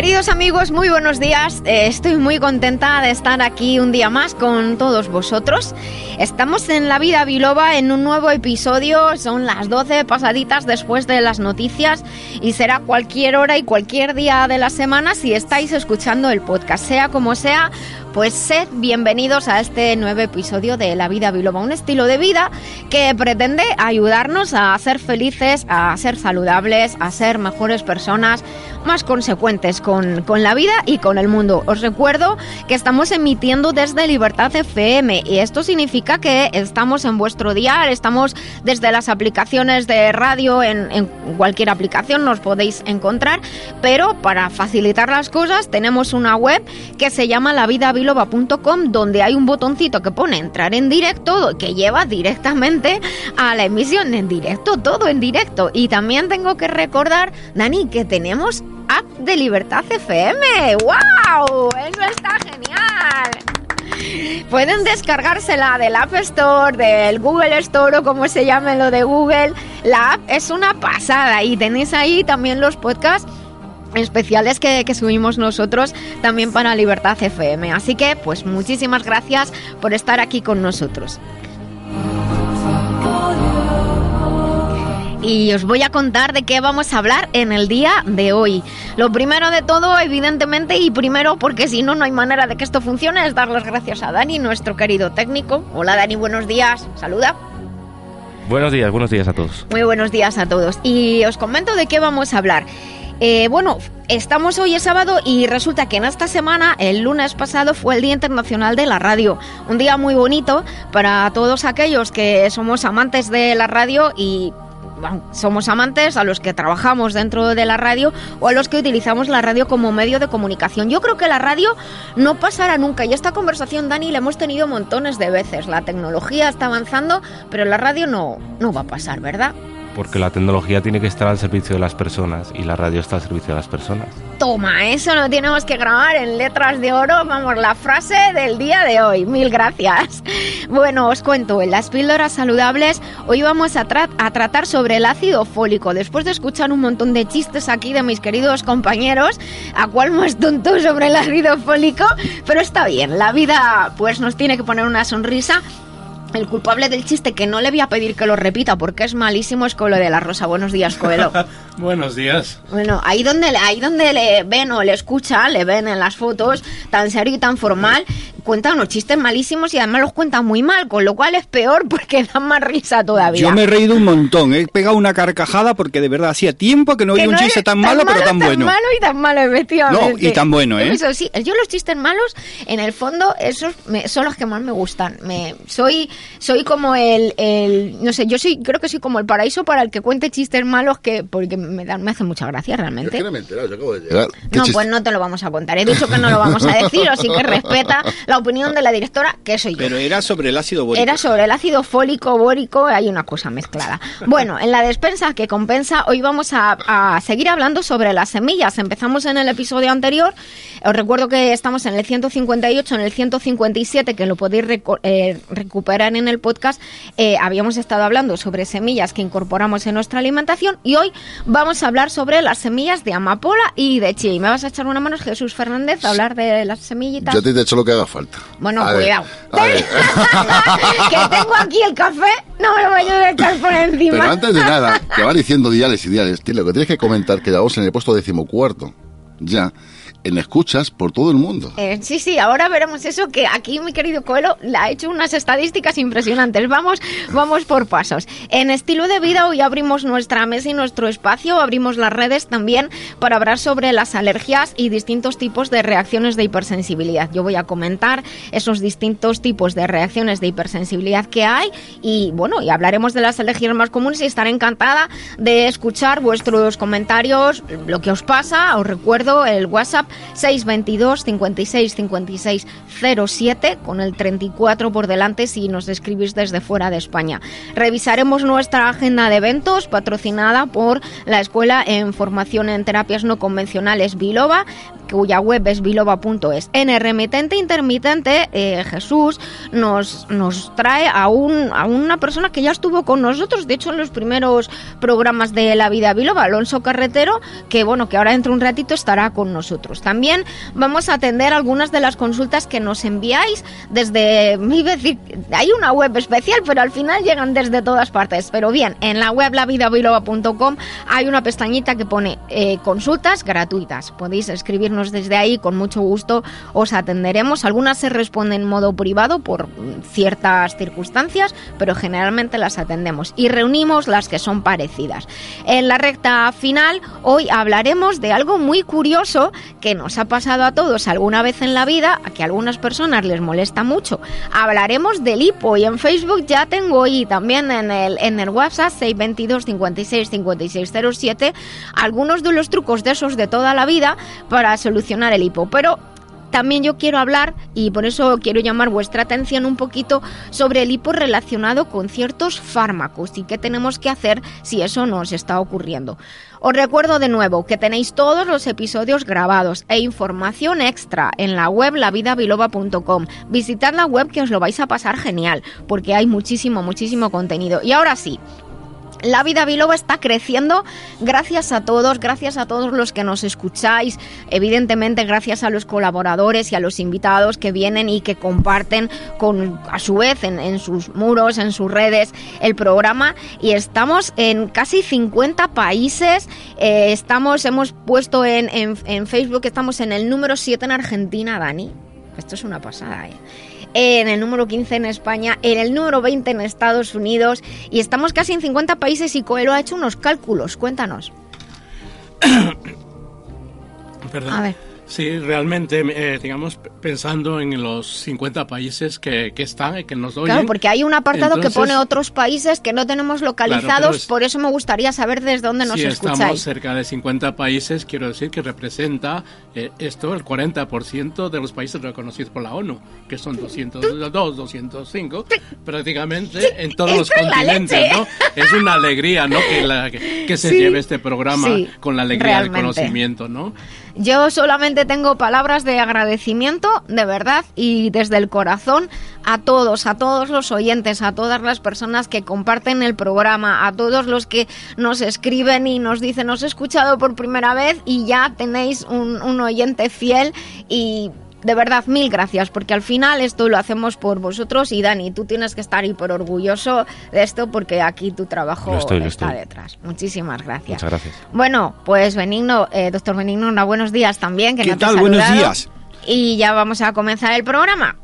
Queridos amigos, muy buenos días. Eh, estoy muy contenta de estar aquí un día más con todos vosotros. Estamos en La Vida Biloba en un nuevo episodio. Son las 12 pasaditas después de las noticias y será cualquier hora y cualquier día de la semana si estáis escuchando el podcast. Sea como sea, pues sed bienvenidos a este nuevo episodio de La Vida Biloba, un estilo de vida que pretende ayudarnos a ser felices, a ser saludables, a ser mejores personas, más consecuentes con, la vida y con el mundo. Os recuerdo que estamos emitiendo desde Libertad FM y esto significa que estamos en vuestro dial, estamos desde las aplicaciones de radio, en, cualquier aplicación nos podéis encontrar, pero para facilitar las cosas tenemos una web que se llama La Vida biloba.com donde hay un botoncito que pone entrar en directo que lleva directamente a la emisión en directo, todo en directo. Y también tengo que recordar, Dani, que tenemos app de Libertad FM. ¡Wow! Eso está genial. Pueden descargársela del App Store, del Google Store o como se llame lo de Google. La app es una pasada y tenéis ahí también los podcasts especiales que, que, subimos nosotros también para Libertad FM. Así que, pues muchísimas gracias por estar aquí con nosotros. Y os voy a contar de qué vamos a hablar en el día de hoy. Lo primero de todo, evidentemente, y primero porque si no, no hay manera de que esto funcione, es dar las gracias a Dani, nuestro querido técnico. Hola Dani, buenos días. Saluda. Buenos días, buenos días a todos. Muy buenos días a todos. Y os comento de qué vamos a hablar. Eh, bueno, estamos hoy es sábado y resulta que en esta semana, el lunes pasado, fue el Día Internacional de la Radio. Un día muy bonito para todos aquellos que somos amantes de la radio y somos amantes a los que trabajamos dentro de la radio o a los que utilizamos la radio como medio de comunicación. Yo creo que la radio no pasará nunca y esta conversación, Dani, la hemos tenido montones de veces. La tecnología está avanzando, pero la radio no, no va a pasar, ¿verdad? Porque la tecnología tiene que estar al servicio de las personas y la radio está al servicio de las personas. Toma, eso lo tenemos que grabar en letras de oro. Vamos, la frase del día de hoy. Mil gracias. Bueno, os cuento, en las píldoras saludables hoy vamos a, a tratar sobre el ácido fólico. Después de escuchar un montón de chistes aquí de mis queridos compañeros, a cuál más tonto sobre el ácido fólico, pero está bien, la vida pues nos tiene que poner una sonrisa el culpable del chiste, que no le voy a pedir que lo repita porque es malísimo, es Coelho de la Rosa. Buenos días, Coelho. Buenos días. Bueno, ahí donde, ahí donde le ven o le escuchan, le ven en las fotos, tan serio y tan formal, cuenta unos chistes malísimos y además los cuenta muy mal, con lo cual es peor porque dan más risa todavía. Yo me he reído un montón, he pegado una carcajada porque de verdad hacía tiempo que no oía un chiste tan, tan malo, pero tan, tan bueno. malo y tan malo, efectivamente. No, y tan bueno, ¿eh? Eso sí, yo los chistes malos, en el fondo, esos me, son los que más me gustan. Me, soy, soy como el, el, no sé, yo soy, creo que soy como el paraíso para el que cuente chistes malos que, porque me dan, me hacen mucha gracia realmente. Es que no me he enterado, yo acabo de llegar. No, pues no te lo vamos a contar. He dicho que no lo vamos a decir, así que respeta la opinión de la directora, que soy yo. Pero era sobre el ácido bórico. Era sobre el ácido fólico, bórico, hay una cosa mezclada. Bueno, en la despensa que compensa, hoy vamos a, a seguir hablando sobre las semillas. Empezamos en el episodio anterior. Os recuerdo que estamos en el 158, en el 157, que lo podéis eh, recuperar en el podcast. Eh, habíamos estado hablando sobre semillas que incorporamos en nuestra alimentación y hoy vamos a hablar sobre las semillas de amapola y de chía. Y me vas a echar una mano, Jesús Fernández, a hablar de las semillitas. Yo te he hecho lo que haga falta. Bueno, A cuidado. ver. que tengo aquí el café, no me lo voy a echar por encima. Pero antes de nada, que va diciendo diales y diales, lo que tienes que comentar que vamos en el puesto decimocuarto, ya, en escuchas por todo el mundo. Eh, sí, sí, ahora veremos eso que aquí mi querido Coelho le ha hecho unas estadísticas impresionantes. Vamos, vamos por pasos. En estilo de vida hoy abrimos nuestra mesa y nuestro espacio, abrimos las redes también para hablar sobre las alergias y distintos tipos de reacciones de hipersensibilidad. Yo voy a comentar esos distintos tipos de reacciones de hipersensibilidad que hay y bueno, y hablaremos de las alergias más comunes y estaré encantada de escuchar vuestros comentarios, lo que os pasa. Os recuerdo el WhatsApp 622 56 56 07 con el 34 por delante si nos escribís desde fuera de España. Revisaremos nuestra agenda de eventos patrocinada por la Escuela en Formación en Terapias No Convencionales Biloba, cuya web es biloba.es. En el remitente intermitente, eh, Jesús nos, nos trae a, un, a una persona que ya estuvo con nosotros, de hecho en los primeros programas de La Vida Biloba, Alonso Carretero, que bueno, que ahora dentro de un ratito estará con nosotros. También vamos a atender algunas de las consultas que nos enviáis desde, hay una web especial, pero al final llegan desde todas partes. Pero bien, en la web lavidabiloba.com hay una pestañita que pone eh, consultas gratuitas. Podéis escribirnos desde ahí, con mucho gusto os atenderemos. Algunas se responden en modo privado por ciertas circunstancias, pero generalmente las atendemos y reunimos las que son parecidas. En la recta final, hoy hablaremos de algo muy curioso que nos ha pasado a todos alguna vez en la vida, a que a algunas personas les molesta mucho. Hablaremos del hipo y en Facebook ya tengo y también en el, en el WhatsApp 622 56 5607 algunos de los trucos de esos de toda la vida para el hipo. Pero también yo quiero hablar, y por eso quiero llamar vuestra atención un poquito, sobre el hipo relacionado con ciertos fármacos y qué tenemos que hacer si eso nos está ocurriendo. Os recuerdo de nuevo que tenéis todos los episodios grabados e información extra en la web lavidabiloba.com. Visitad la web que os lo vais a pasar genial, porque hay muchísimo, muchísimo contenido. Y ahora sí, la vida biloba está creciendo gracias a todos, gracias a todos los que nos escucháis, evidentemente gracias a los colaboradores y a los invitados que vienen y que comparten con a su vez en, sus muros, en sus redes el programa y estamos en casi 50 países, eh, estamos, hemos puesto en, en Facebook, estamos en el número 7 en Argentina, Dani. Esto es una pasada, ¿eh? En el número 15 en España, en el número 20 en Estados Unidos y estamos casi en 50 países y Coelho ha hecho unos cálculos. Cuéntanos. Perdón. A ver. Sí, realmente, eh, digamos, pensando en los 50 países que, que están y que nos oyen. Claro, porque hay un apartado que pone otros países que no tenemos localizados, por eso me gustaría saber desde dónde nos si escucháis. estamos cerca de 50 países, quiero decir que representa eh, esto el 40% de los países reconocidos por la ONU, que son 202, 205, prácticamente en todos los continentes, ¿no? Es una alegría, ¿no? Que, que, se lleve este programa con la alegría del conocimiento, ¿no? Yo solamente tengo palabras de agradecimiento, de verdad, y desde el corazón a todos, a todos los oyentes, a todas las personas que comparten el programa, a todos los que nos escriben y nos dicen, os he escuchado por primera vez y ya tenéis un, un oyente fiel y de verdad, mil gracias, porque al final esto lo hacemos por vosotros y Dani, tú tienes que estar hiper orgulloso de esto porque aquí tu trabajo está detrás. Muchísimas gracias. Muchas gracias. Bueno, pues Benigno, eh, doctor Benigno, buenos días también. Que ¿Qué tal? buenos días. Y ya vamos a comenzar el programa.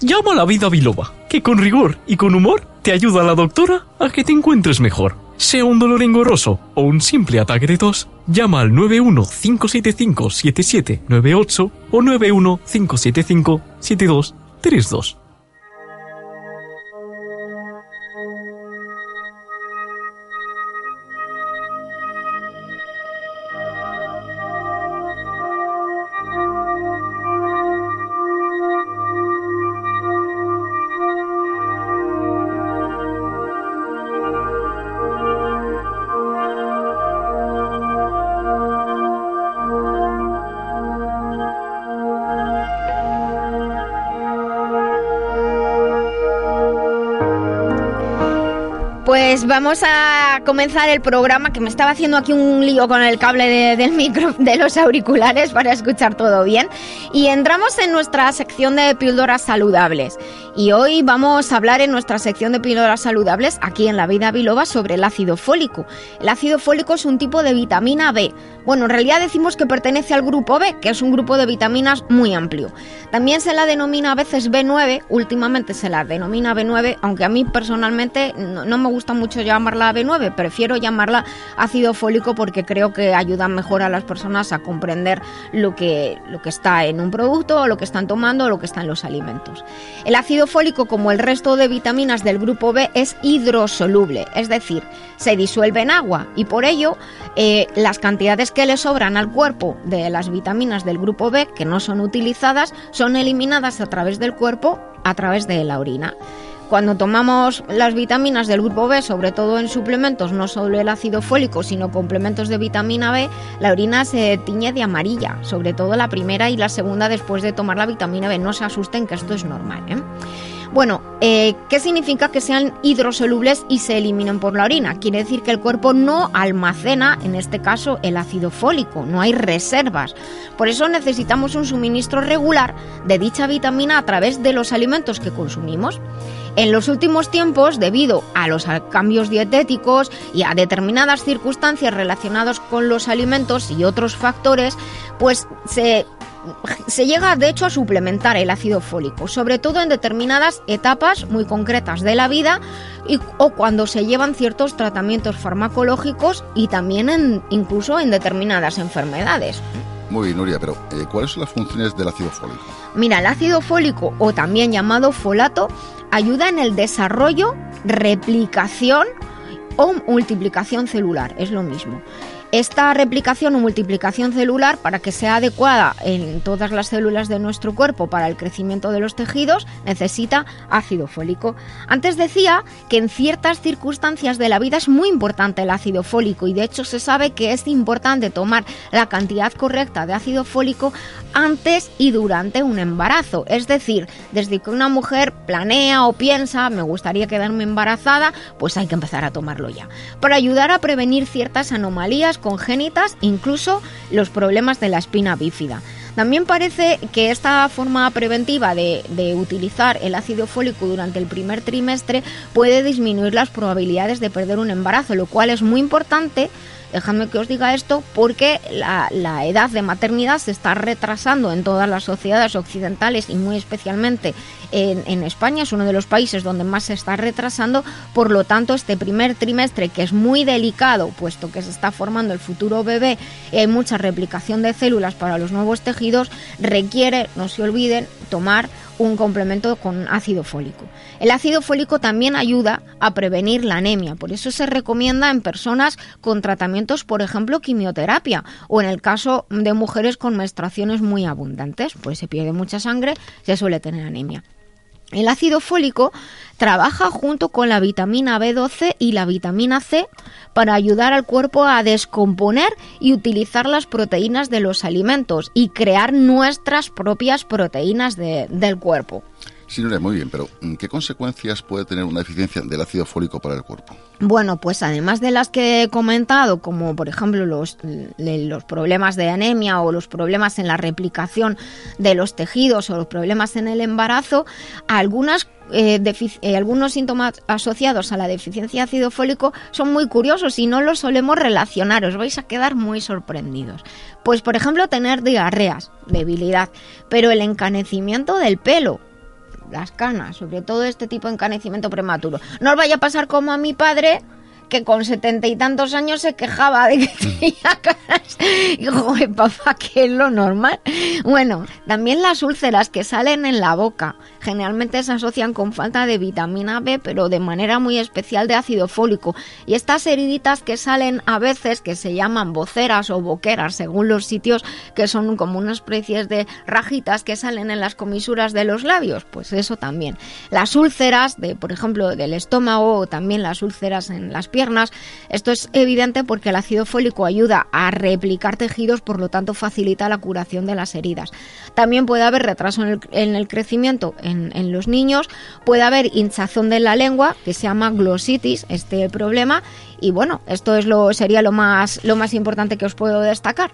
Llama a la vida biloba, que con rigor y con humor te ayuda a la doctora a que te encuentres mejor. Sea un dolor engorroso o un simple ataque de tos, llama al 915757798 o 915757232. Vamos a comenzar el programa, que me estaba haciendo aquí un lío con el cable de, del micro, de los auriculares para escuchar todo bien. Y entramos en nuestra sección de píldoras saludables. Y hoy vamos a hablar en nuestra sección de píldoras saludables, aquí en la vida biloba, sobre el ácido fólico. El ácido fólico es un tipo de vitamina B. Bueno, en realidad decimos que pertenece al grupo B, que es un grupo de vitaminas muy amplio. También se la denomina a veces B9, últimamente se la denomina B9, aunque a mí personalmente no, no me gusta mucho llamarla B9, prefiero llamarla ácido fólico porque creo que ayuda mejor a las personas a comprender lo que, lo que está en un producto, o lo que están tomando, o lo que está en los alimentos. El ácido fólico, como el resto de vitaminas del grupo B, es hidrosoluble, es decir, se disuelve en agua y por ello eh, las cantidades que le sobran al cuerpo de las vitaminas del grupo B que no son utilizadas son eliminadas a través del cuerpo a través de la orina. Cuando tomamos las vitaminas del grupo B, sobre todo en suplementos, no solo el ácido fólico, sino complementos de vitamina B, la orina se tiñe de amarilla, sobre todo la primera y la segunda después de tomar la vitamina B. No se asusten que esto es normal. ¿eh? Bueno, eh, ¿qué significa que sean hidrosolubles y se eliminen por la orina? Quiere decir que el cuerpo no almacena, en este caso, el ácido fólico, no hay reservas. Por eso necesitamos un suministro regular de dicha vitamina a través de los alimentos que consumimos. En los últimos tiempos, debido a los cambios dietéticos y a determinadas circunstancias relacionadas con los alimentos y otros factores, pues se llega de hecho a suplementar el ácido fólico, sobre todo en determinadas etapas muy concretas de la vida o cuando se llevan ciertos tratamientos farmacológicos y también incluso en determinadas enfermedades. Muy bien, Nuria, pero eh, ¿cuáles son las funciones del ácido fólico? Mira, el ácido fólico, o también llamado folato, ayuda en el desarrollo, replicación o multiplicación celular, es lo mismo. Esta replicación o multiplicación celular, para que sea adecuada en todas las células de nuestro cuerpo para el crecimiento de los tejidos, necesita ácido fólico. Antes decía que en ciertas circunstancias de la vida es muy importante el ácido fólico y de hecho se sabe que es importante tomar la cantidad correcta de ácido fólico antes y durante un embarazo. Es decir, desde que una mujer planea o piensa, me gustaría quedarme embarazada, pues hay que empezar a tomarlo ya. Para ayudar a prevenir ciertas anomalías congénitas, incluso los problemas de la espina bífida. También parece que esta forma preventiva de, utilizar el ácido fólico durante el primer trimestre puede disminuir las probabilidades de perder un embarazo, lo cual es muy importante Dejadme que os diga esto porque la, la, edad de maternidad se está retrasando en todas las sociedades occidentales y muy especialmente en, en, España. Es uno de los países donde más se está retrasando. Por lo tanto, este primer trimestre, que es muy delicado, puesto que se está formando el futuro bebé y hay mucha replicación de células para los nuevos tejidos, requiere, no se olviden, tomar un complemento con ácido fólico. El ácido fólico también ayuda a prevenir la anemia, por eso se recomienda en personas con tratamientos, por ejemplo, quimioterapia, o en el caso de mujeres con menstruaciones muy abundantes, pues se pierde mucha sangre, se suele tener anemia. El ácido fólico trabaja junto con la vitamina B12 y la vitamina C para ayudar al cuerpo a descomponer y utilizar las proteínas de los alimentos y crear nuestras propias proteínas de, del cuerpo. Sí, muy bien, pero ¿qué consecuencias puede tener una deficiencia del ácido fólico para el cuerpo? Bueno, pues además de las que he comentado, como por ejemplo los, los problemas de anemia o los problemas en la replicación de los tejidos o los problemas en el embarazo, algunas eh, eh, algunos síntomas asociados a la deficiencia de ácido fólico son muy curiosos y no los solemos relacionar, os vais a quedar muy sorprendidos. Pues por ejemplo tener diarreas, debilidad, pero el encanecimiento del pelo, las canas, sobre todo este tipo de encanecimiento prematuro. No os vaya a pasar como a mi padre, que con setenta y tantos años se quejaba de que tenía canas. Y joder, papá, que es lo normal. Bueno, también las úlceras que salen en la boca generalmente se asocian con falta de vitamina B, pero de manera muy especial de ácido fólico. Y estas heriditas que salen a veces, que se llaman boceras o boqueras, según los sitios, que son como unas especies de rajitas que salen en las comisuras de los labios, pues eso también. Las úlceras, de, por ejemplo, del estómago o también las úlceras en las piernas, esto es evidente porque el ácido fólico ayuda a replicar tejidos, por lo tanto facilita la curación de las heridas. También puede haber retraso en el, en el crecimiento en, en los niños, puede haber hinchazón de la lengua, que se llama glositis, este problema, y bueno, esto es lo, sería lo más, lo más importante que os puedo destacar.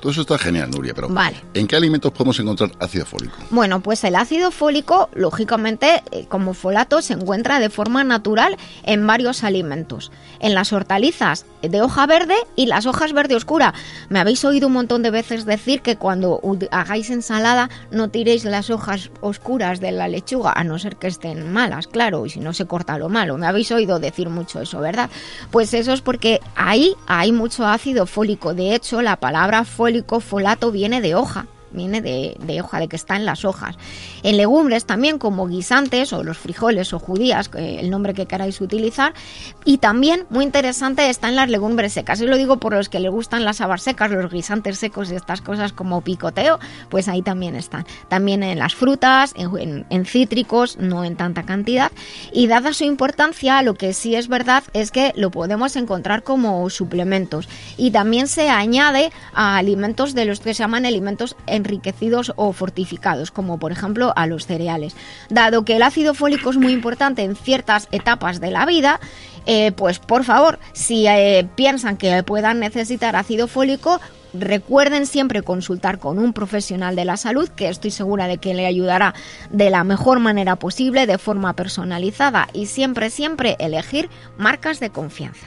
Todo eso está genial, Nuria, pero Vale. ¿en qué alimentos podemos encontrar ácido fólico? Bueno, pues el ácido fólico, lógicamente, eh, como folato, se encuentra de forma natural en varios alimentos. En las hortalizas de hoja verde y las hojas verde oscura. Me habéis oído un montón de veces decir que cuando hagáis ensalada no tiréis las hojas oscuras de la lechuga, a no ser que estén malas, claro, y si no se corta lo malo. Me habéis oído decir mucho eso, ¿verdad? Pues eso es porque ahí hay mucho ácido fólico. De hecho, la palabra fólico, folato, viene de hoja viene de, hoja, de que está en las hojas. En legumbres también como guisantes o los frijoles o judías, el nombre que queráis utilizar. Y también, muy interesante, está en las legumbres secas. Y lo digo por los que les gustan las habas secas, los guisantes secos y estas cosas como picoteo, pues ahí también están. También en las frutas, en cítricos, no en tanta cantidad. Y dada su importancia, lo que sí es verdad es que lo podemos encontrar como suplementos. Y también se añade a alimentos de los que se llaman alimentos enriquecidos o fortificados, como por ejemplo a los cereales. Dado que el ácido fólico es muy importante en ciertas etapas de la vida, eh, pues por favor, si eh, piensan que puedan necesitar ácido fólico, recuerden siempre consultar con un profesional de la salud, que estoy segura de que le ayudará de la mejor manera posible, de forma personalizada y siempre, siempre elegir marcas de confianza.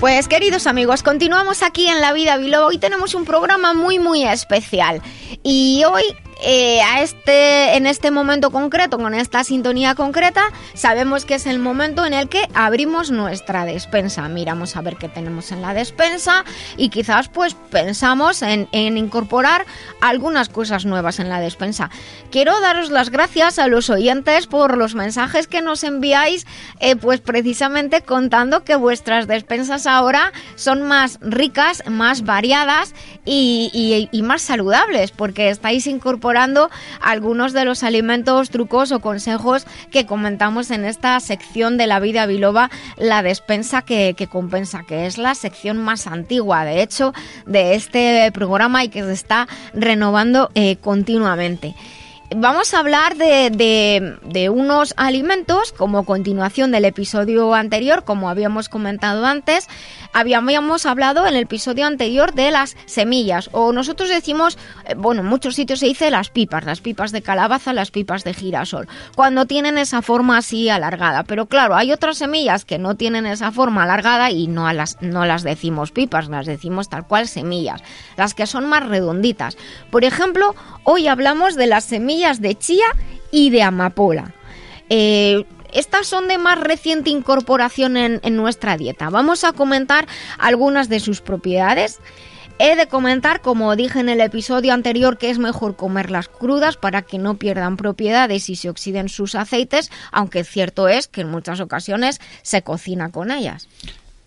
Pues queridos amigos, continuamos aquí en La Vida Biloba. Hoy tenemos un programa muy muy especial y hoy eh, a este en este momento concreto con esta sintonía concreta sabemos que es el momento en el que abrimos nuestra despensa. Miramos a ver qué tenemos en la despensa y quizás pues pensamos en, incorporar algunas cosas nuevas en la despensa. Quiero daros las gracias a los oyentes por los mensajes que nos enviáis, eh, pues precisamente contando que vuestras despensas ahora son más ricas, más variadas y- y más saludables, porque estáis incorporando algunos de los alimentos, trucos o consejos que comentamos en esta sección de la vida biloba, la despensa que, compensa, que es la sección más antigua, de hecho, de este programa y que se está renovando eh, continuamente. Vamos a hablar de unos alimentos como continuación del episodio anterior, como habíamos comentado antes. Habíamos hablado en el episodio anterior de las semillas, o nosotros decimos, eh, bueno, en muchos sitios se dice las pipas, las pipas de calabaza, las pipas de girasol, cuando tienen esa forma así alargada. Pero claro, hay otras semillas que no tienen esa forma alargada y no las, no las decimos pipas, las decimos tal cual semillas, las que son más redonditas. Por ejemplo, hoy hablamos de las semillas de chía y de amapola. Eh, estas son de más reciente incorporación en, nuestra dieta. Vamos a comentar algunas de sus propiedades. He de comentar, como dije en el episodio anterior, que es mejor comerlas crudas para que no pierdan propiedades y se oxiden sus aceites, aunque cierto es que en muchas ocasiones se cocina con ellas.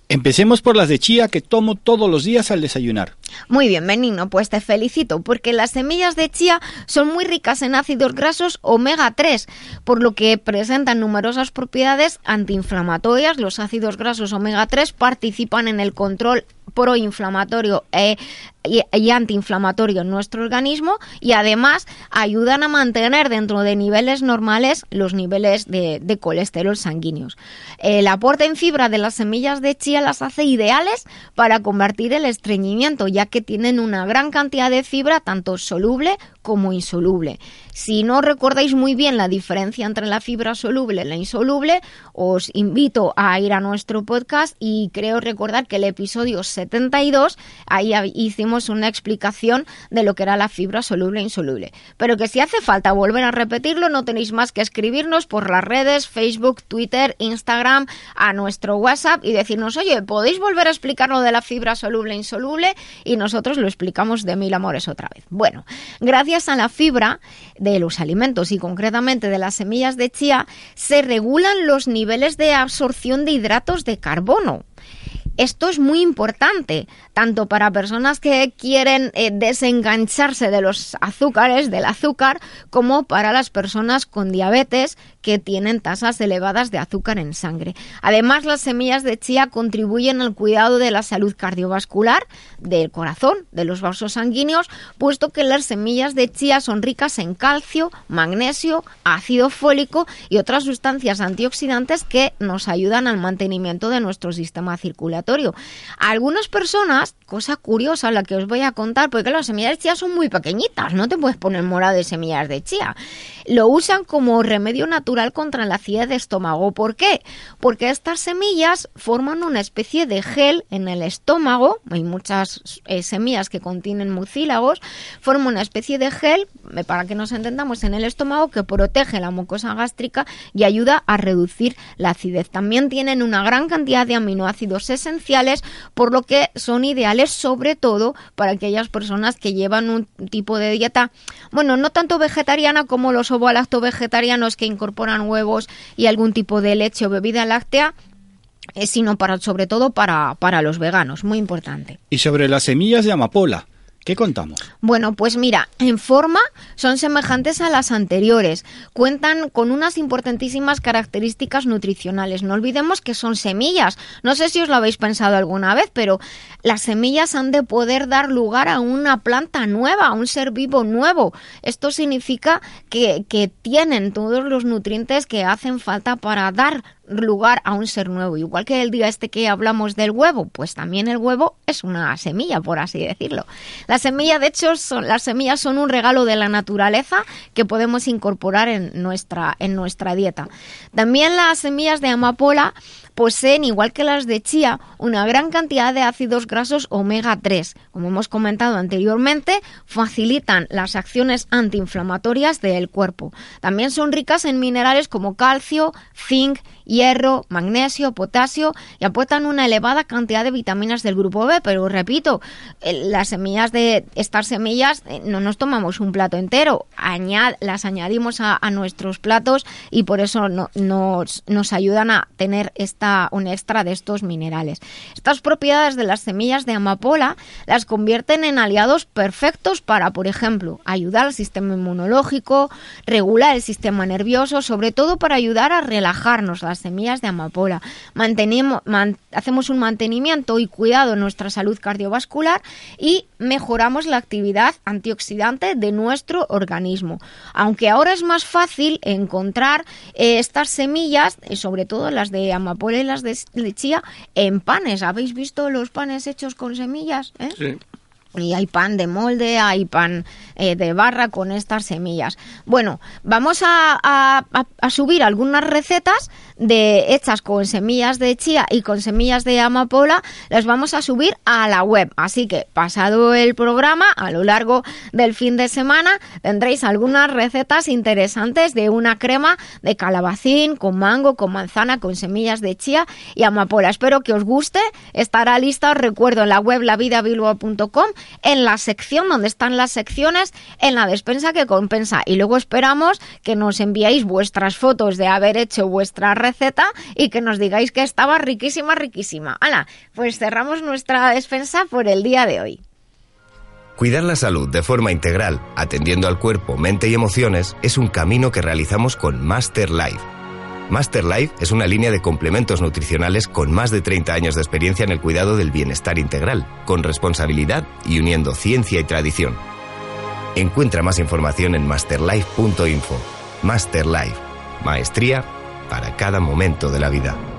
Empecemos por las de chía que tomo todos los días al desayunar. Muy bien, Benigno, pues te felicito, porque las semillas de chía son muy ricas en ácidos grasos omega 3, por lo que presentan numerosas propiedades antiinflamatorias. Los ácidos grasos omega 3 participan en el control proinflamatorio e- y, antiinflamatorio en nuestro organismo y además ayudan a mantener dentro de niveles normales los niveles de colesterol sanguíneos. El aporte en fibra de las semillas de chía las hace ideales para combatir el estreñimiento, ya que tienen una gran cantidad de fibra, tanto soluble como insoluble. Si no recordáis muy bien la diferencia entre la fibra soluble y la insoluble, os invito a ir a nuestro podcast y creo recordar que el episodio 72, ahí hicimos una explicación de lo que era la fibra soluble e insoluble. Pero que si hace falta volver a repetirlo, no tenéis más que escribirnos por las redes, Facebook, Twitter, Instagram, a nuestro WhatsApp y decirnos, oye, ¿podéis volver a explicar lo de la fibra soluble e insoluble? Y nosotros lo explicamos de mil amores otra vez. Bueno, gracias a la fibra de los alimentos y concretamente de las semillas de chía, se regulan los niveles de absorción de hidratos de carbono. Esto es muy importante, tanto para personas que quieren eh, desengancharse de los azúcares, del azúcar, como para las personas con diabetes que tienen tasas elevadas de azúcar en sangre. Además, las semillas de chía contribuyen al cuidado de la salud cardiovascular, del corazón, de los vasos sanguíneos, puesto que las semillas de chía son ricas en calcio, magnesio, ácido fólico y otras sustancias antioxidantes que nos ayudan al mantenimiento de nuestro sistema circulatorio algunas personas, cosa curiosa la que os voy a contar, porque las semillas de chía son muy pequeñitas, no te puedes poner morada de semillas de chía. Lo usan como remedio natural contra la acidez de estómago. ¿Por qué? Porque estas semillas forman una especie de gel en el estómago, hay muchas eh, semillas que contienen mucílagos, forman una especie de gel, eh, para que nos entendamos, en el estómago que protege la mucosa gástrica y ayuda a reducir la acidez. También tienen una gran cantidad de aminoácidos esenciales por lo que son ideales sobre todo para aquellas personas que llevan un tipo de dieta, bueno, no tanto vegetariana como los ovoalacto vegetarianos que incorporan huevos y algún tipo de leche o bebida láctea, eh, sino para sobre todo para, para los veganos, muy importante. Y sobre las semillas de amapola, ¿Qué contamos? Bueno, pues mira, en forma son semejantes a las anteriores. Cuentan con unas importantísimas características nutricionales. No olvidemos que son semillas. No sé si os lo habéis pensado alguna vez, pero las semillas han de poder dar lugar a una planta nueva, a un ser vivo nuevo. Esto significa que, tienen todos los nutrientes que hacen falta para dar lugar a un ser nuevo. Igual que el día este que hablamos del huevo, pues también el huevo es una semilla, por así decirlo. La semilla, de hecho, son, las semillas son un regalo de la naturaleza que podemos incorporar en nuestra, en nuestra dieta. También las semillas de amapola poseen, igual que las de chía, una gran cantidad de ácidos grasos omega 3. Como hemos comentado anteriormente, facilitan las acciones antiinflamatorias del cuerpo. También son ricas en minerales como calcio, zinc, hierro, magnesio, potasio y aportan una elevada cantidad de vitaminas del grupo B. Pero repito, las semillas de estas semillas eh, no nos tomamos un plato entero, añad, las añadimos a, nuestros platos y por eso nos, nos ayudan a tener un extra de estos minerales. Estas propiedades de las semillas de amapola las convierten en aliados perfectos para, por ejemplo, ayudar al sistema inmunológico, regular el sistema nervioso, sobre todo para ayudar a relajarnos, semillas de amapola. Mantenemos, hacemos un mantenimiento y cuidado en nuestra salud cardiovascular y mejoramos la actividad antioxidante de nuestro organismo. Aunque ahora es más fácil encontrar eh, estas semillas, eh, sobre todo las de amapola y las de, chía, en panes. ¿Habéis visto los panes hechos con semillas? Eh? Y hay pan de molde, hay pan de barra con estas semillas. Bueno, vamos a, a subir algunas recetas de hechas con semillas de chía y con semillas de amapola las vamos a subir a la web. Así que pasado el programa, a lo largo del fin de semana, tendréis algunas recetas interesantes de una crema de calabacín con mango, con manzana, con semillas de chía y amapola. Espero que os guste. Estará lista, os recuerdo, en la web lavidabilbao.com, en la sección donde están las secciones, en la despensa que compensa. Y luego esperamos que nos enviéis vuestras fotos de haber hecho vuestra receta y que nos digáis que estaba riquísima, riquísima. Hala, pues cerramos nuestra despensa por el día de hoy. Cuidar la salud de forma integral, atendiendo al cuerpo, mente y emociones, es un camino que realizamos con Master Life. Master Life es una línea de complementos nutricionales con más de 30 años de experiencia en el cuidado del bienestar integral, con responsabilidad y uniendo ciencia y tradición. Encuentra más información en masterlife.info. Master Life. Maestría para cada momento de la vida.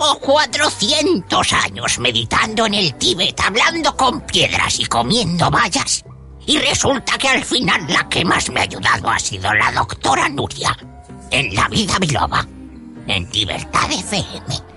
Llevo 400 años meditando en el Tíbet, hablando con piedras y comiendo bayas. Y resulta que al final la que más me ha ayudado ha sido la doctora Nuria, en la vida biloba en Libertad FM.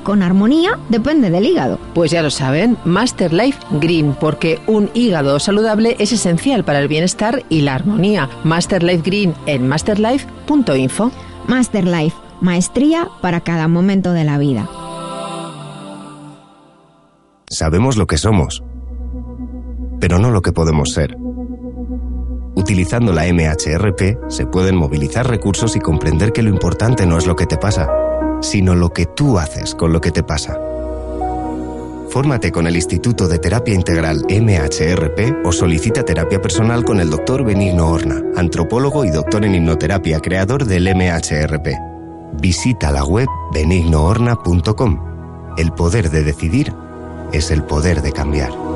con armonía depende del hígado. Pues ya lo saben, Master Life Green, porque un hígado saludable es esencial para el bienestar y la armonía. Master Life Green en masterlife.info. Master Life, maestría para cada momento de la vida. Sabemos lo que somos, pero no lo que podemos ser. Utilizando la MHRP se pueden movilizar recursos y comprender que lo importante no es lo que te pasa, sino lo que tú haces con lo que te pasa. Fórmate con el Instituto de Terapia Integral MHRP o solicita terapia personal con el Dr. Benigno Horna, antropólogo y doctor en hipnoterapia, creador del MHRP. Visita la web benignohorna.com. El poder de decidir es el poder de cambiar.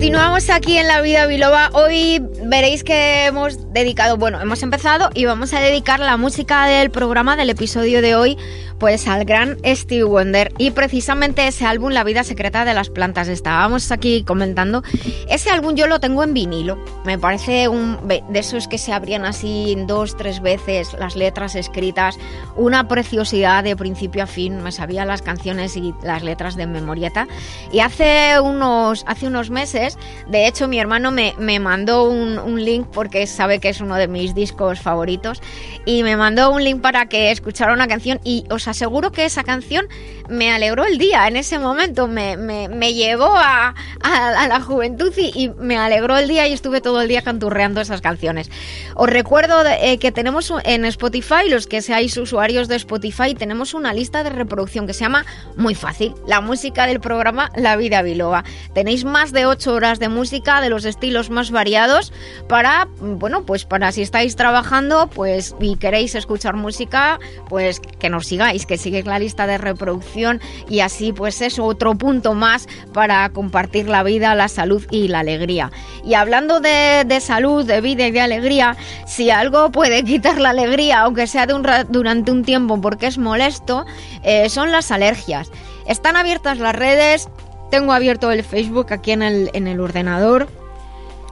Continuamos aquí en La Vida Biloba. Hoy veréis que hemos dedicado, bueno, hemos empezado y vamos a dedicar la música del programa del episodio de hoy pues al gran Steve Wonder y precisamente ese álbum La vida secreta de las plantas. Estábamos aquí comentando ese álbum yo lo tengo en vinilo. Me parece un de esos que se abrían así dos tres veces las letras escritas una preciosidad de principio a fin. Me sabía las canciones y las letras de memorieta. Y hace unos hace unos meses de hecho mi hermano me, me mandó un, un link porque sabe que es uno de mis discos favoritos y me mandó un link para que escuchara una canción y os aseguro que esa canción me alegró el día en ese momento, me, me, llevó a, a, la juventud y, me alegró el día y estuve todo el día canturreando esas canciones. Os recuerdo eh, que tenemos en Spotify, los que seáis usuarios de Spotify, tenemos una lista de reproducción que se llama muy fácil, la música del programa La Vida Biloba. Tenéis más de 8 horas de música de los estilos más variados para, bueno, pues para si estáis trabajando, pues y queréis escuchar música, pues que nos sigáis, que sigáis la lista de reproducción y así pues es otro punto más para compartir la vida, la salud y la alegría. Y hablando de, salud, de vida y de alegría, si algo puede quitar la alegría, aunque sea de un, durante un tiempo porque es molesto, eh, son las alergias. Están abiertas las redes, tengo abierto el Facebook aquí en el, en el ordenador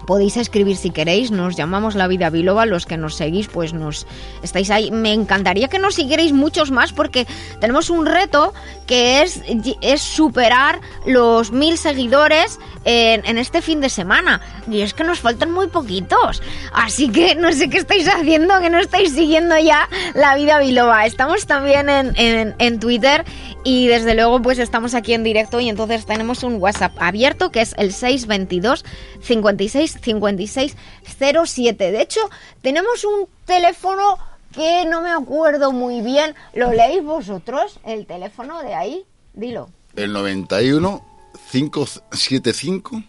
podéis escribir si queréis, nos llamamos La Vida Biloba, los que nos seguís pues nos estáis ahí. Me encantaría que nos siguierais muchos más porque tenemos un reto que es, es superar los mil seguidores en, este fin de semana. Y es que nos faltan muy poquitos. Así que no sé qué estáis haciendo, que no estáis siguiendo ya La Vida Biloba. Estamos también en, en Twitter y desde luego pues estamos aquí en directo y entonces tenemos un WhatsApp abierto que es el 622 56 5607. De hecho, tenemos un teléfono que no me acuerdo muy bien. ¿Lo leéis vosotros? El teléfono de ahí. Dilo. El 91 575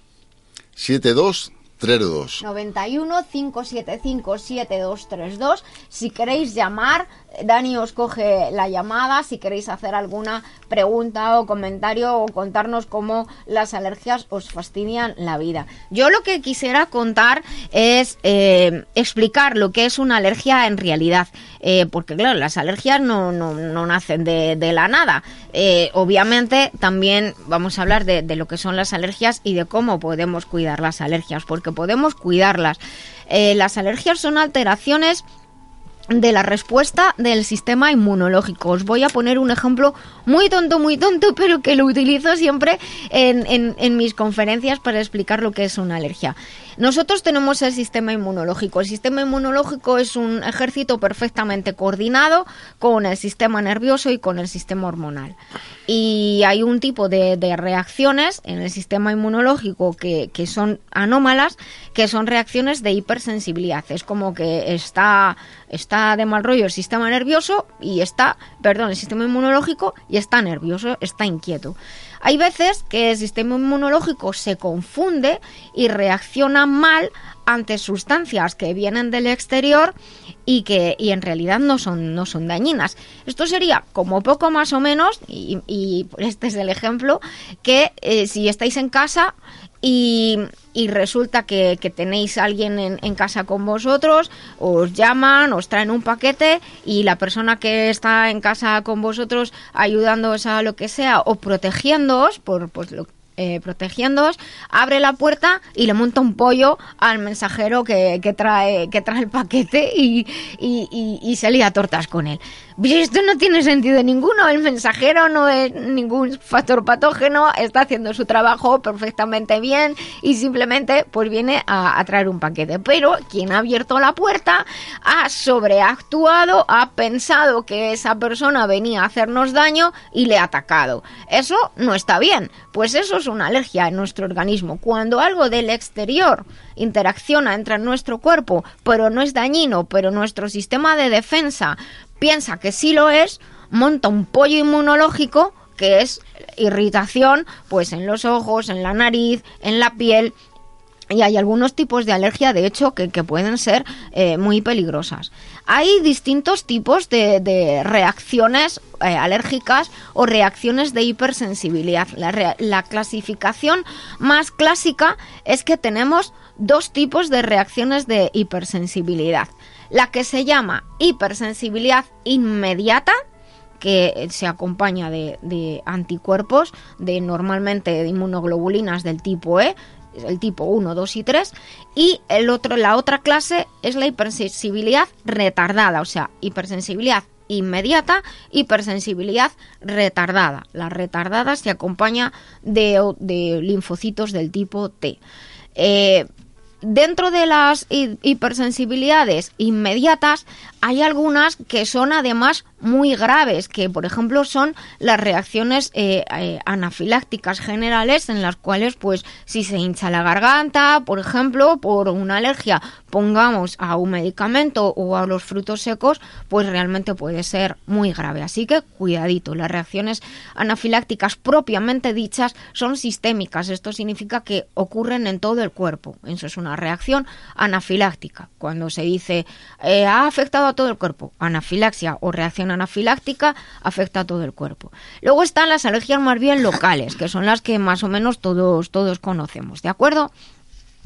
72 32. 91 575 7232. Si queréis llamar, Dani os coge la llamada. Si queréis hacer alguna pregunta o comentario o contarnos cómo las alergias os fastidian la vida. Yo lo que quisiera contar es eh, explicar lo que es una alergia en realidad. Eh, porque, claro, las alergias no, no, nacen de, la nada. Eh, obviamente, también vamos a hablar de, de lo que son las alergias y de cómo podemos cuidar las alergias. Porque podemos cuidarlas. Eh, las alergias son alteraciones de la respuesta del sistema inmunológico. Os voy a poner un ejemplo muy tonto, muy tonto, pero que lo utilizo siempre en, mis conferencias para explicar lo que es una alergia. Nosotros tenemos el sistema inmunológico. El sistema inmunológico es un ejército perfectamente coordinado con el sistema nervioso y con el sistema hormonal. Y hay un tipo de, reacciones en el sistema inmunológico que, que son anómalas, que son reacciones de hipersensibilidad. Es como que está está de mal rollo el sistema nervioso y está, perdón, el sistema inmunológico y está nervioso, está inquieto. Hay veces que el sistema inmunológico se confunde y reacciona mal ante sustancias que vienen del exterior y que y en realidad no son, no son dañinas. Esto sería como poco más o menos, y, y este es el ejemplo, que eh, si estáis en casa y, y resulta que, que, tenéis a alguien en, en, casa con vosotros, os llaman, os traen un paquete y la persona que está en casa con vosotros ayudándoos a lo que sea o protegiéndoos por pues, lo, eh, protegiéndoos, abre la puerta y le monta un pollo al mensajero que, trae, que trae el paquete y, y, se tortas con él. Esto no tiene sentido ninguno. El mensajero no es ningún factor patógeno, está haciendo su trabajo perfectamente bien y simplemente pues viene a, traer un paquete. Pero quien ha abierto la puerta ha sobreactuado, ha pensado que esa persona venía a hacernos daño y le ha atacado. Eso no está bien, pues eso es una alergia en nuestro organismo. Cuando algo del exterior interacciona, entra en nuestro cuerpo, pero no es dañino, pero nuestro sistema de defensa piensa que sí lo es, monta un pollo inmunológico que es irritación pues en los ojos, en la nariz, en la piel y hay algunos tipos de alergia, de hecho, que, pueden ser eh, muy peligrosas. Hay distintos tipos de, reacciones eh, alérgicas o reacciones de hipersensibilidad. La, la clasificación más clásica es que tenemos dos tipos de reacciones de hipersensibilidad la que se llama hipersensibilidad inmediata, que se acompaña de, de, anticuerpos, de normalmente de inmunoglobulinas del tipo E, el tipo 1, 2 y 3, y el otro, la otra clase es la hipersensibilidad retardada, o sea, hipersensibilidad inmediata, hipersensibilidad retardada. La retardada se acompaña de, de linfocitos del tipo T. Eh, dentro de las hipersensibilidades inmediatas hay algunas que son además muy graves, que por ejemplo son las reacciones eh, eh, anafilácticas generales en las cuales pues si se hincha la garganta, por ejemplo, por una alergia, pongamos a un medicamento o a los frutos secos, pues realmente puede ser muy grave. Así que cuidadito, las reacciones anafilácticas propiamente dichas son sistémicas. Esto significa que ocurren en todo el cuerpo. Eso es una reacción anafiláctica. Cuando se dice eh, ha afectado a todo el cuerpo, anafilaxia o reacción anafiláctica afecta a todo el cuerpo. Luego están las alergias más bien locales, que son las que más o menos todos, todos conocemos, ¿de acuerdo?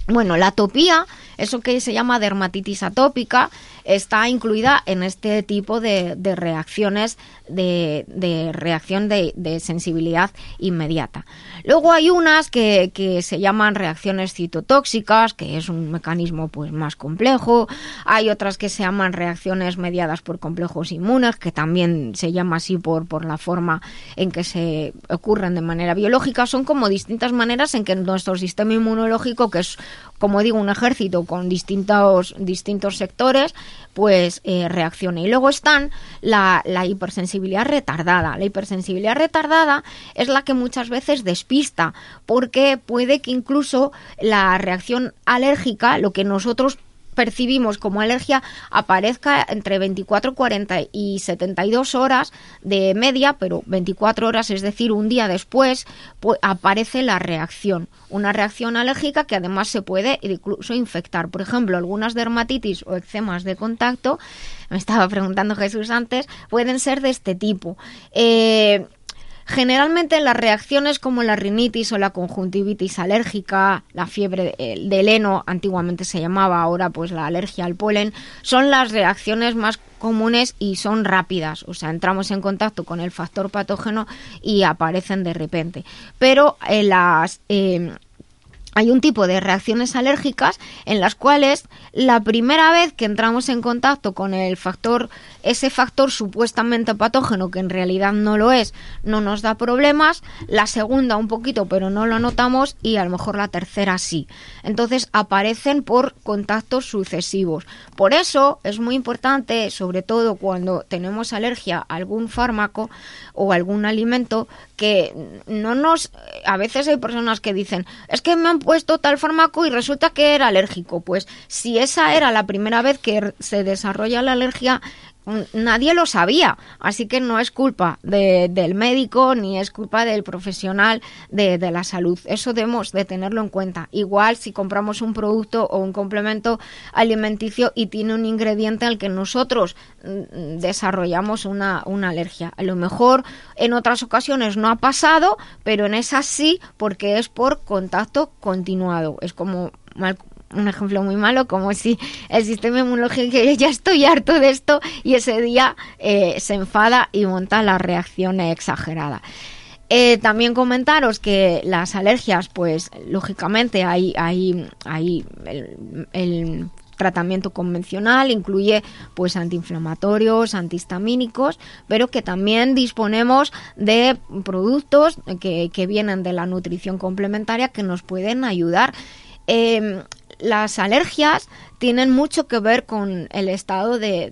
Bueno, la atopía, eso que se llama dermatitis atópica, está incluida en este tipo de, reacciones de, reacción de, de, sensibilidad inmediata. Luego hay unas que, que, se llaman reacciones citotóxicas, que es un mecanismo pues más complejo. Hay otras que se llaman reacciones mediadas por complejos inmunes, que también se llama así por, por la forma en que se ocurren de manera biológica. Son como distintas maneras en que nuestro sistema inmunológico, que es como digo, un ejército con distintos, distintos sectores, pues eh, reacciona. Y luego están la, la, hipersensibilidad retardada. La hipersensibilidad retardada es la que muchas veces despista, porque puede que incluso la reacción alérgica, lo que nosotros percibimos como alergia aparezca entre 24, 40 y 72 horas de media, pero 24 horas, es decir, un día después, pues aparece la reacción. Una reacción alérgica que además se puede incluso infectar. Por ejemplo, algunas dermatitis o eczemas de contacto, me estaba preguntando Jesús antes, pueden ser de este tipo. Eh, Generalmente las reacciones como la rinitis o la conjuntivitis alérgica, la fiebre del heno, antiguamente se llamaba, ahora pues la alergia al polen, son las reacciones más comunes y son rápidas, o sea, entramos en contacto con el factor patógeno y aparecen de repente. Pero eh, las... Eh, hay un tipo de reacciones alérgicas en las cuales la primera vez que entramos en contacto con el factor, ese factor supuestamente patógeno, que en realidad no lo es, no nos da problemas, la segunda un poquito, pero no lo notamos, y a lo mejor la tercera sí. Entonces aparecen por contactos sucesivos. Por eso es muy importante, sobre todo cuando tenemos alergia a algún fármaco o algún alimento, que no nos... A veces hay personas que dicen, es que me han puesto tal fármaco y resulta que era alérgico. Pues si esa era la primera vez que se desarrolla la alergia, nadie lo sabía, así que no es culpa del médico ni es culpa del profesional de, la salud. Eso debemos de tenerlo en cuenta. Igual si compramos un producto o un complemento alimenticio y tiene un ingrediente al que nosotros desarrollamos una, una alergia. A lo mejor en otras ocasiones no ha pasado, pero en esas sí porque es por contacto continuado. Es como un ejemplo muy malo, como si el sistema inmunológico, ya estoy harto de esto, y ese día eh, se enfada y monta la reacción exagerada. Eh, también comentaros que las alergias, pues lógicamente hay, el, tratamiento convencional incluye pues antiinflamatorios, antihistamínicos, pero que también disponemos de productos que, que vienen de la nutrición complementaria que nos pueden ayudar. Eh, las alergias tienen mucho que ver con el estado de,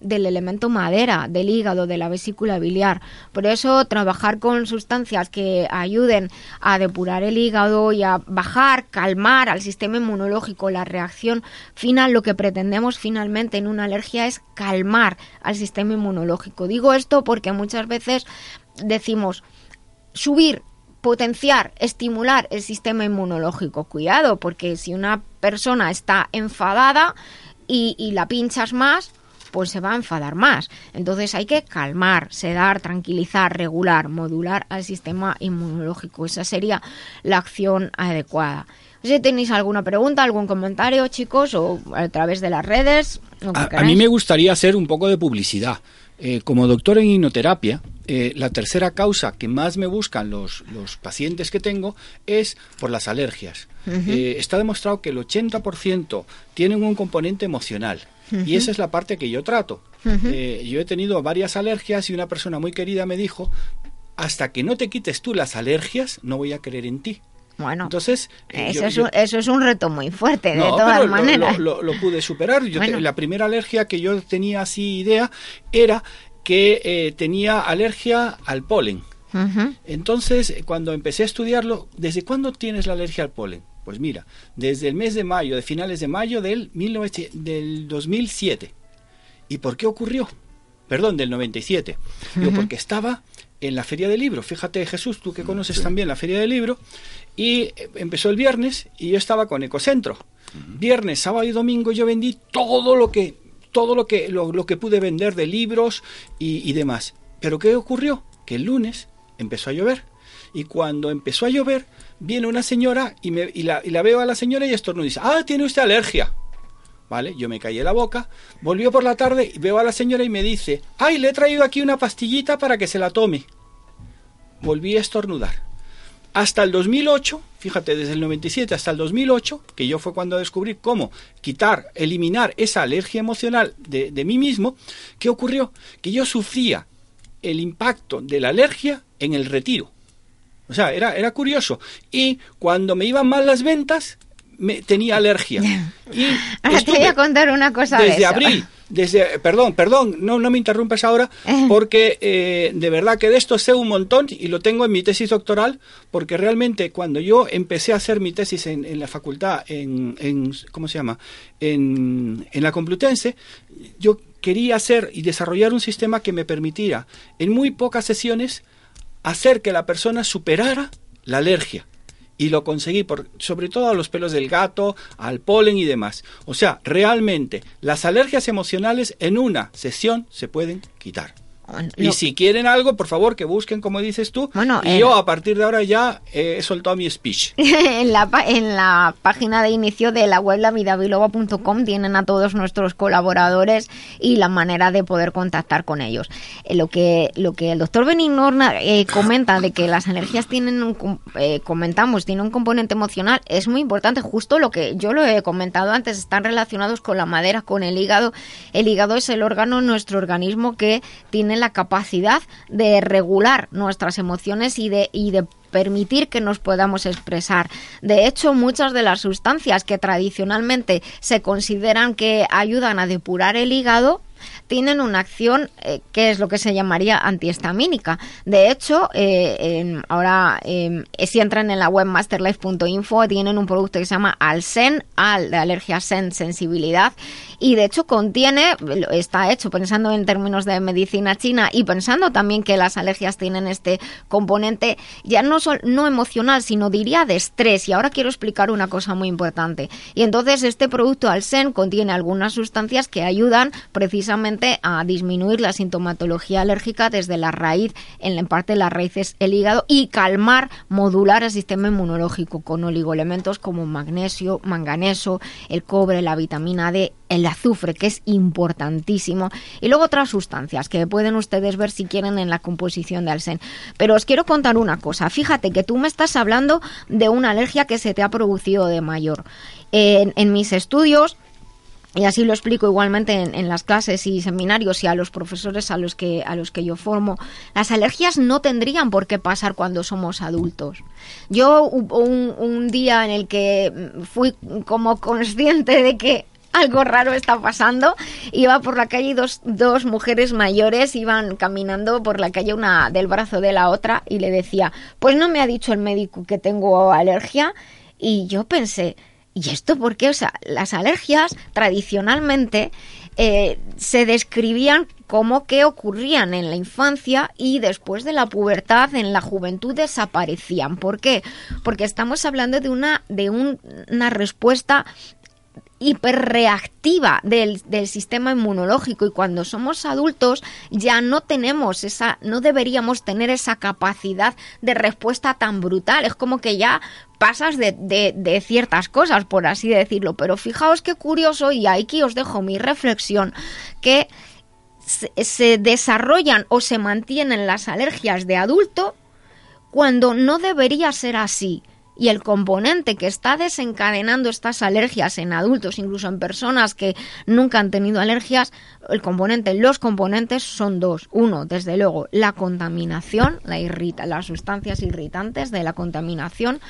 del elemento madera, del hígado, de la vesícula biliar. Por eso trabajar con sustancias que ayuden a depurar el hígado y a bajar, calmar al sistema inmunológico la reacción final, lo que pretendemos finalmente en una alergia es calmar al sistema inmunológico. Digo esto porque muchas veces decimos subir potenciar, estimular el sistema inmunológico. Cuidado, porque si una persona está enfadada y, la pinchas más, pues se va a enfadar más. Entonces hay que calmar, sedar, tranquilizar, regular, modular al sistema inmunológico. Esa sería la acción adecuada. Si tenéis alguna pregunta, algún comentario, chicos, o a través de las redes. a mí me gustaría hacer un poco de publicidad. Eh, como doctor en hipnoterapia, eh, la tercera causa que más me buscan los, los pacientes que tengo es por las alergias. Eh, está demostrado que el 80% tienen un componente emocional. Y esa es la parte que yo trato. yo he tenido varias alergias y una persona muy querida me dijo, hasta que no te quites tú las alergias, no voy a creer en ti. Bueno, entonces eso, es un, eso, es un, reto muy fuerte, de todas maneras. Lo, pude superar. Yo la primera alergia que yo tenía así idea era que eh, tenía alergia al polen. Entonces, cuando empecé a estudiarlo, ¿desde cuándo tienes la alergia al polen? Pues mira, desde el mes de mayo, de finales de mayo del, del 2007. ¿Y por qué ocurrió? Perdón, del 97. Digo, porque estaba en la feria del libro. Fíjate, Jesús, tú que conoces también la feria del libro, y empezó el viernes y yo estaba con Ecocentro. Viernes, sábado y domingo yo vendí todo lo que todo lo que lo, que pude vender de libros y, demás. Pero ¿qué ocurrió? Que el lunes empezó a llover. Y cuando empezó a llover, viene una señora y, me, y, la, y la veo a la señora y estornuda y dice, ah, tiene usted alergia. ¿Vale? Yo me callé la boca, volvió por la tarde y veo a la señora y me dice, ay, le he traído aquí una pastillita para que se la tome. Volví a estornudar hasta el 2008, fíjate, desde el 97 hasta el 2008, que yo fue cuando descubrí cómo quitar, eliminar esa alergia emocional de, mí mismo, ¿qué ocurrió? Que yo sufría el impacto de la alergia en el retiro. O sea, era, era curioso. Y cuando me iban mal las ventas, me, tenía alergia. Y Ahora te voy a contar una cosa desde de abril desde, perdón, perdón, no, no me interrumpes ahora, eh. porque eh, de verdad que de esto sé un montón y lo tengo en mi tesis doctoral, porque realmente cuando yo empecé a hacer mi tesis en, la facultad, en, en, ¿cómo se llama? En, en la Complutense, yo quería hacer y desarrollar un sistema que me permitiera en muy pocas sesiones hacer que la persona superara la alergia y lo conseguí por, sobre todo a los pelos del gato, al polen y demás. O sea, realmente las alergias emocionales en una sesión se pueden quitar. Y si quieren algo, por favor, que busquen, como dices tú. Bueno, y yo a partir de ahora ya he soltado mi speech. en, la, en la página de inicio de la web lavidabiloba.com tienen a todos nuestros colaboradores y la manera de poder contactar con ellos. Eh, lo, que, lo que el doctor Benigno eh, comenta de que las alergias tienen un, eh, comentamos, tienen un componente emocional, es muy importante. Justo lo que yo lo he comentado antes, están relacionados con la madera, con el hígado. El hígado es el órgano en nuestro organismo que tiene la capacidad de regular nuestras emociones y de, y de permitir que nos podamos expresar. De hecho, muchas de las sustancias que tradicionalmente se consideran que ayudan a depurar el hígado, tienen una acción eh, que es lo que se llamaría antihistamínica. De hecho, eh, ahora eh, si entran en la web masterlife.info tienen un producto que se llama Alsen, Al de alergia Sen sensibilidad y de hecho contiene, está hecho pensando en términos de medicina china y pensando también que las alergias tienen este componente ya no, no emocional, sino diría de estrés. Y ahora quiero explicar una cosa muy importante. Y entonces este producto Alsen contiene algunas sustancias que ayudan precisamente a disminuir la sintomatología alérgica desde la raíz, en la parte de las raíces el hígado y calmar, modular el sistema inmunológico con oligoelementos como magnesio, manganeso, el cobre, la vitamina D, el azufre, que es importantísimo, y luego otras sustancias que pueden ustedes ver si quieren en la composición de Alsen. Pero os quiero contar una cosa. Fíjate que tú me estás hablando de una alergia que se te ha producido de mayor. En, mis estudios, y así lo explico igualmente en, las clases y seminarios y a los profesores a los que a los que yo formo las alergias no tendrían por qué pasar cuando somos adultos yo un, un día en el que fui como consciente de que algo raro está pasando. Iba por la calle dos, dos mujeres mayores iban caminando por la calle una del brazo de la otra y le decía, pues no me ha dicho el médico que tengo alergia. Y yo pensé, ¿y esto por qué? O sea, las alergias tradicionalmente eh, se describían como que ocurrían en la infancia y después de la pubertad, en la juventud desaparecían. ¿Por qué? Porque estamos hablando de una, de una respuesta hiperreactiva del, del sistema inmunológico y cuando somos adultos ya no tenemos esa, no deberíamos tener esa capacidad de respuesta tan brutal. Es como que ya pasas de, de, ciertas cosas, por así decirlo. Pero fijaos qué curioso, y aquí os dejo mi reflexión, que se desarrollan o se mantienen las alergias de adulto cuando no debería ser así y el componente que está desencadenando estas alergias en adultos, incluso en personas que nunca han tenido alergias, el componente, los componentes son dos. Uno, desde luego, la contaminación, la irrita, las sustancias irritantes de la contaminación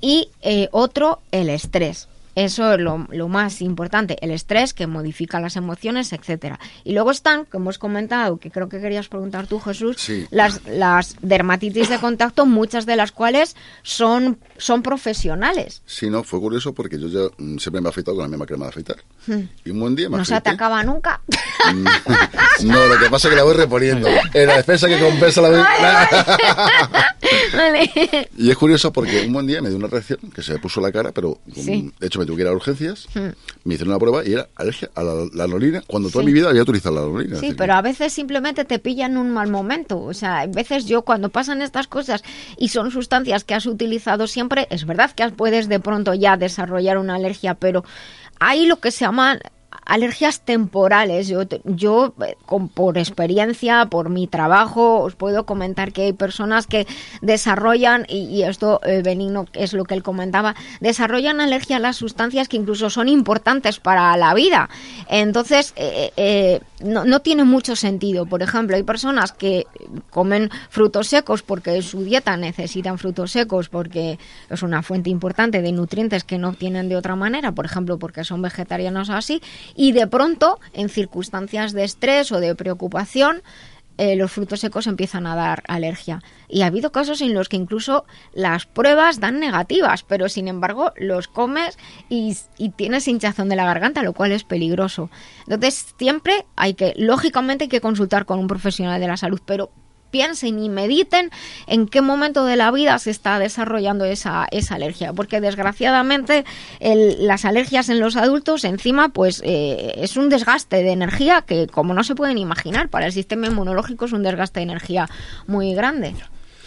y eh, otro, el estrés. Eso es lo, más importante, el estrés que modifica las emociones, etcétera. Y luego están, como hemos comentado, que creo que querías preguntar tú, Jesús, las, las dermatitis de contacto, muchas de las cuales son, son profesionales. Sí, no, fue curioso porque yo ya mm, siempre me he afeitado con la misma crema de afeitar. Hmm. Y un buen día me ¿No se te acaba nunca? no, lo que pasa es que la voy reponiendo. En la defensa que compensa la... vale. Y es curioso porque un buen día me dio una reacción que se me puso la cara, pero de hecho me tuve que ir a urgencias, hmm. me hicieron una prueba y era alergia a la, la cuando toda mi vida había utilizado la lanolina. Sí, pero a veces simplemente te pillan un mal momento. O sea, a veces yo cuando pasan estas cosas y son sustancias que has utilizado siempre, es verdad que puedes de pronto ya desarrollar una alergia, pero hay lo que se llama alergias temporales. Yo, yo eh, por experiencia, por mi trabajo, os puedo comentar que hay personas que desarrollan, y, esto eh, Benigno es lo que él comentaba, desarrollan alergia a las sustancias que incluso son importantes para la vida. Entonces, eh, no, no, tiene mucho sentido. Por ejemplo, hay personas que comen frutos secos porque su dieta necesitan frutos secos porque es una fuente importante de nutrientes que no obtienen de otra manera, por ejemplo, porque son vegetarianos así, y de pronto, en circunstancias de estrés o de preocupación, eh, los frutos secos empiezan a dar alergia. Y ha habido casos en los que incluso las pruebas dan negativas, pero sin embargo los comes y, y, tienes hinchazón de la garganta, lo cual es peligroso. Entonces siempre hay que, lógicamente hay que consultar con un profesional de la salud, pero piensen y mediten en qué momento de la vida se está desarrollando esa, esa alergia, porque desgraciadamente las alergias en los adultos encima pues eh, es un desgaste de energía que como no se pueden imaginar, para el sistema inmunológico es un desgaste de energía muy grande.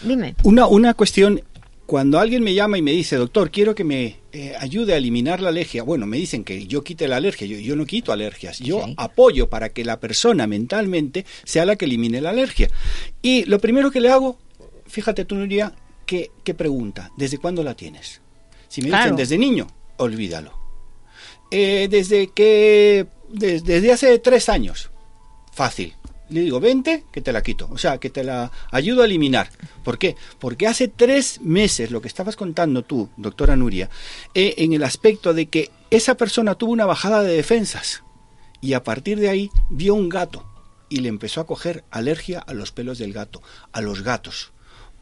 Dime. Una, una cuestión cuando alguien me llama y me dice, doctor, quiero que me eh, ayude a eliminar la alergia, bueno, me dicen que yo quite la alergia, yo, yo no quito alergias, yo apoyo para que la persona mentalmente sea la que elimine la alergia. Y lo primero que le hago, fíjate tú, Nuria, que, pregunta, ¿desde cuándo la tienes? Si me dicen desde niño, olvídalo. Eh, desde que, desde hace tres años, fácil le digo, vente, que te la quito. O sea, que te la ayudo a eliminar. ¿Por qué? Porque hace tres meses, lo que estabas contando tú, doctora Nuria, eh, en el aspecto de que esa persona tuvo una bajada de defensas y a partir de ahí vio un gato y le empezó a coger alergia a los pelos del gato, a los gatos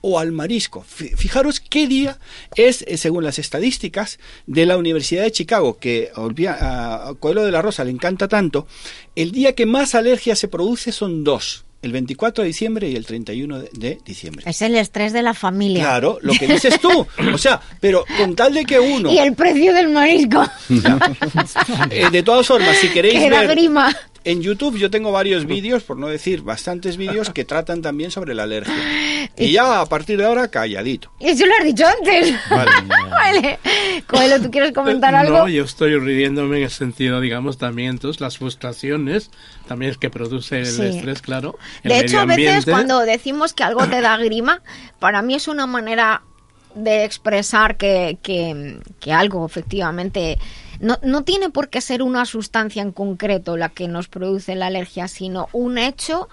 o al marisco. Fijaros qué día es, eh, según las estadísticas de la Universidad de Chicago, que a Coelho de la Rosa le encanta tanto, el día que más alergia se produce son dos. El 24 de diciembre y el 31 de, diciembre. Es el estrés de la familia. Claro, lo que dices tú. O sea, pero con tal de que uno... Y el precio del marisco. Eh, de todas formas, si queréis ver... Grima. En YouTube yo tengo varios vídeos, por no decir bastantes vídeos, que tratan también sobre la alergia. Y ya a partir de ahora, calladito. Eso lo has dicho antes. Vale. vale. ¿tú quieres comentar algo? No, yo estoy riéndome en el sentido, digamos, también entonces las frustraciones, también es que produce el estrés, claro. de hecho, a veces cuando decimos que algo te da grima, para mí es una manera de expresar que, que, que algo efectivamente no, no tiene por qué ser una sustancia en concreto la que nos produce la alergia, sino un hecho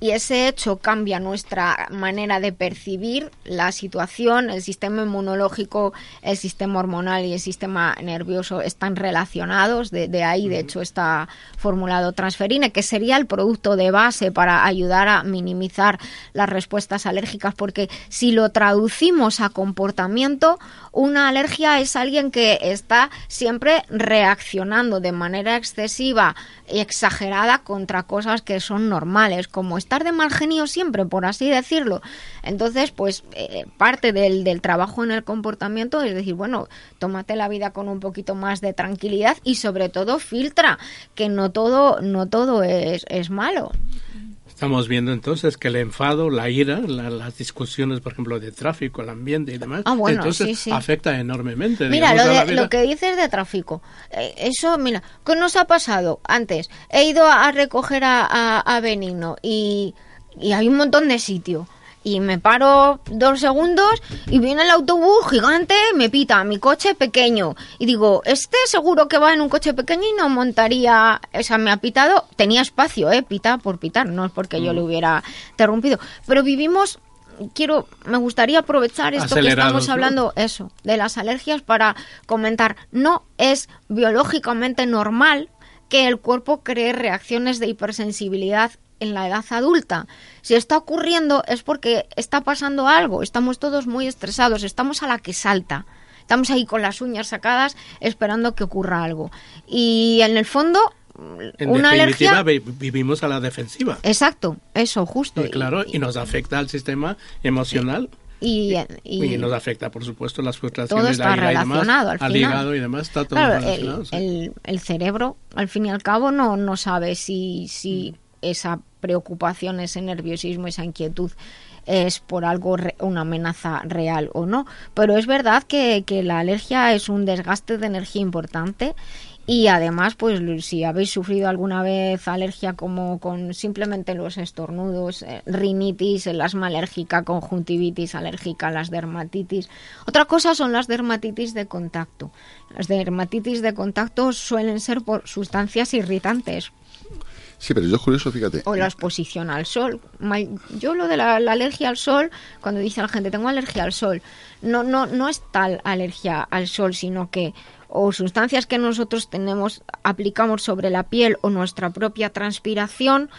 y ese hecho cambia nuestra manera de percibir la situación, el sistema inmunológico, el sistema hormonal y el sistema nervioso están relacionados, de, ahí de hecho está formulado transferine, que sería el producto de base para ayudar a minimizar las respuestas alérgicas, porque si lo traducimos a comportamiento, una alergia es alguien que está siempre reaccionando de manera excesiva y exagerada contra cosas que son normales, como estar de mal genio siempre, por así decirlo. Entonces, pues eh, parte del, del, trabajo en el comportamiento es decir, bueno, tómate la vida con un poquito más de tranquilidad y sobre todo filtra, que no todo, no todo es, es malo. Estamos viendo entonces que el enfado, la ira, las discusiones, por ejemplo, de tráfico, el ambiente y demás, ah, entonces afecta enormemente. Mira, lo, lo, que dices de tráfico, eh, eso, mira, ¿qué nos ha pasado? Antes, he ido a recoger a, a, a Benigno y, y hay un montón de sitio y me paro dos segundos y viene el autobús gigante, me pita mi coche pequeño. Y digo, este seguro que va en un coche pequeño y no montaría, o sea, me ha pitado, tenía espacio, eh, pita por pitar, no es porque yo le mm. hubiera interrumpido. Pero vivimos quiero, me gustaría aprovechar esto que estamos hablando, eso, de las alergias para comentar, no es biológicamente normal que el cuerpo cree reacciones de hipersensibilidad en la edad adulta. Si está ocurriendo es porque está pasando algo, estamos todos muy estresados, estamos a la que salta. Estamos ahí con las uñas sacadas esperando que ocurra algo. Y en el fondo en una definitiva, vivimos a la defensiva. Exacto, eso, justo. Y claro, y nos afecta al sistema emocional. Y, y, nos afecta, por supuesto, las frustraciones todo está relacionado al, al hígado y demás. Está todo relacionado, el, el, cerebro, al fin y al cabo, no, no sabe si, si mm esa preocupación, ese nerviosismo, esa inquietud es por algo, una amenaza real o no. Pero es verdad que, la alergia es un desgaste de energía importante y además, pues si habéis sufrido alguna vez alergia como con simplemente los estornudos, eh, rinitis, el asma alérgica, conjuntivitis alérgica, las dermatitis. Otra cosa son las dermatitis de contacto. Las dermatitis de contacto suelen ser por sustancias irritantes, Sí, pero yo es curioso, fíjate. O la exposición al sol. Yo lo de la, alergia al sol, cuando dice la gente, tengo alergia al sol, no, no, no es tal alergia al sol, sino que o sustancias que nosotros tenemos, aplicamos sobre la piel o nuestra propia transpiración,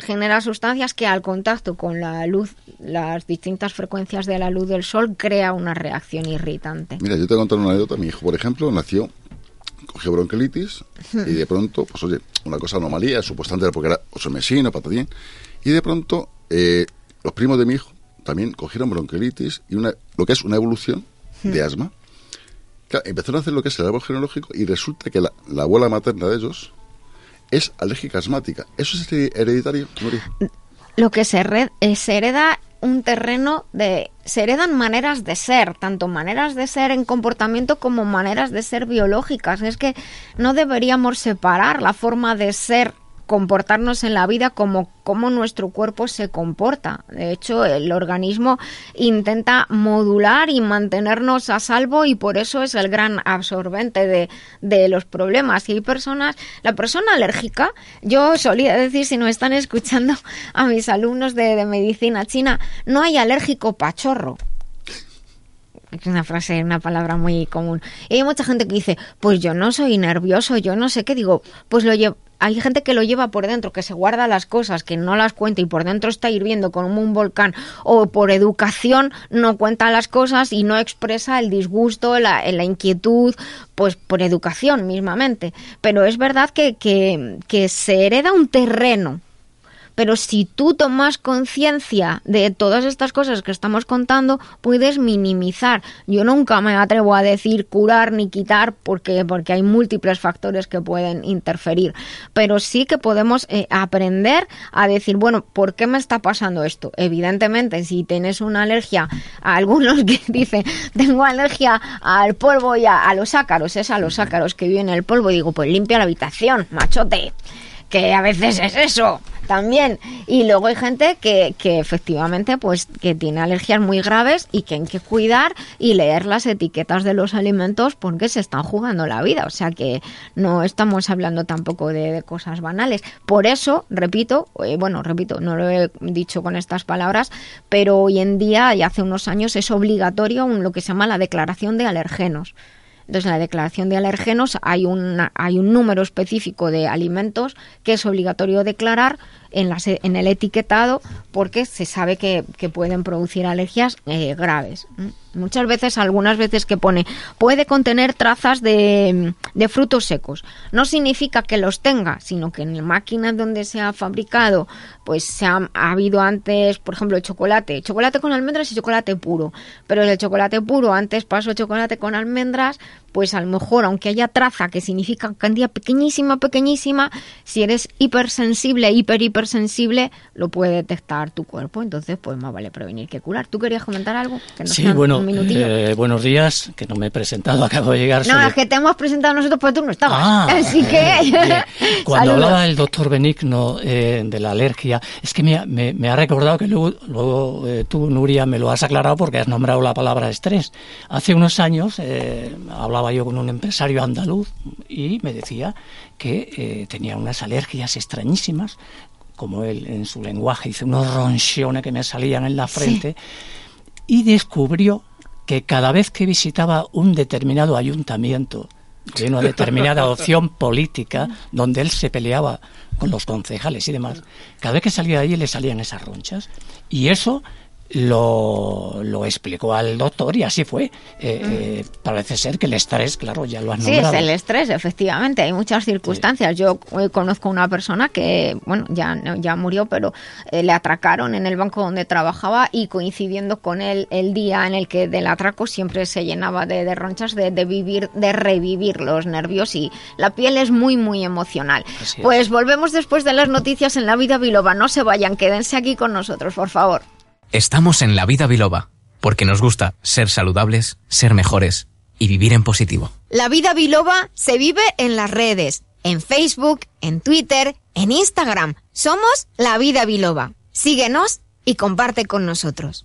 genera sustancias que al contacto con la luz, las distintas frecuencias de la luz del sol, crea una reacción irritante. Mira, yo te voy a contar una anécdota. Mi hijo, por ejemplo, nació cogió bronquiolitis y de pronto, pues oye, una cosa anomalía, supuestamente porque era oso mesino, patatín, y de pronto, eh, los primos de mi hijo también cogieron bronquiolitis y una, lo que es una evolución de asma. empezaron a hacer lo que es el árbol genealógico y resulta que la, abuela materna de ellos es alérgica asmática. ¿Eso es hereditario, Lo que se, eh, se hereda un terreno de... Se heredan maneras de ser, tanto maneras de ser en comportamiento como maneras de ser biológicas. Es que no deberíamos separar la forma de ser comportarnos en la vida como cómo nuestro cuerpo se comporta. De hecho, el organismo intenta modular y mantenernos a salvo y por eso es el gran absorbente de, de los problemas. Y hay personas, la persona alérgica, yo solía decir, si nos están escuchando a mis alumnos de, de medicina china, no hay alérgico pachorro es una frase, una palabra muy común. Y hay mucha gente que dice, pues yo no soy nervioso, yo no sé qué, digo, pues lo llevo hay gente que lo lleva por dentro, que se guarda las cosas, que no las cuenta y por dentro está hirviendo como un volcán, o por educación no cuenta las cosas y no expresa el disgusto, la, la inquietud, pues por educación mismamente. Pero es verdad que, que, que se hereda un terreno pero si tú tomas conciencia de todas estas cosas que estamos contando, puedes minimizar. Yo nunca me atrevo a decir curar ni quitar porque, porque hay múltiples factores que pueden interferir, pero sí que podemos eh, aprender a decir, bueno, ¿por qué me está pasando esto? Evidentemente, si tienes una alergia, a algunos que dicen, tengo alergia al polvo y a, a los ácaros, es a los ácaros que viven en el polvo, digo, pues limpia la habitación, machote que a veces es eso también. Y luego hay gente que, que efectivamente pues que tiene alergias muy graves y que hay que cuidar y leer las etiquetas de los alimentos porque se están jugando la vida. O sea que no estamos hablando tampoco de, cosas banales. Por eso, repito, eh, bueno, repito, no lo he dicho con estas palabras, pero hoy en día y hace unos años es obligatorio lo que se llama la declaración de alergenos. Entonces, en la declaración de alergenos hay, hay un número específico de alimentos que es obligatorio declarar en, en el etiquetado porque se sabe que, pueden producir alergias eh, graves. Muchas veces, algunas veces que pone, puede contener trazas de, de, frutos secos. No significa que los tenga, sino que en la máquina donde se ha fabricado, pues se ha, habido antes, por ejemplo, el chocolate, chocolate con almendras y chocolate puro. Pero el chocolate puro antes pasó chocolate con almendras, pues a lo mejor, aunque haya traza, que significa cantidad pequeñísima, pequeñísima, si eres hipersensible, hiper, hipersensible, lo puede detectar tu cuerpo. Entonces, pues más vale prevenir que curar. ¿Tú querías comentar algo? sí, bueno, eh, buenos días, que no me he presentado, acabo de llegar. No, es que te hemos presentado nosotros, pues tú no estabas. Ah, Así que. Cuando hablaba el doctor Benigno eh, de la alergia, es que me, me, ha recordado que luego, luego eh, tú, Nuria, me lo has aclarado porque has nombrado la palabra estrés. Hace unos años hablaba yo con un empresario andaluz y me decía que tenía unas alergias extrañísimas como él en su lenguaje dice, unos ronchones que me salían en la frente, y descubrió que cada vez que visitaba un determinado ayuntamiento de una determinada opción política donde él se peleaba con los concejales y demás, cada vez que salía de allí le salían esas ronchas. Y eso lo, lo explicó al doctor y así fue. Eh, eh, parece ser que el estrés, claro, ya lo has nombrado. Sí, es el estrés, efectivamente. Hay muchas circunstancias. Yo eh, conozco una persona que, bueno, ya, ya murió, pero le atracaron en el banco donde trabajaba y coincidiendo con él el día en el que del atraco siempre se llenaba de, ronchas de, de, vivir, de revivir los nervios y la piel es muy, muy emocional. Pues volvemos después de las noticias en la vida biloba. No se vayan, quédense aquí con nosotros, por favor. Estamos en la vida biloba, porque nos gusta ser saludables, ser mejores y vivir en positivo. La vida biloba se vive en las redes, en Facebook, en Twitter, en Instagram. Somos la vida biloba. Síguenos y comparte con nosotros.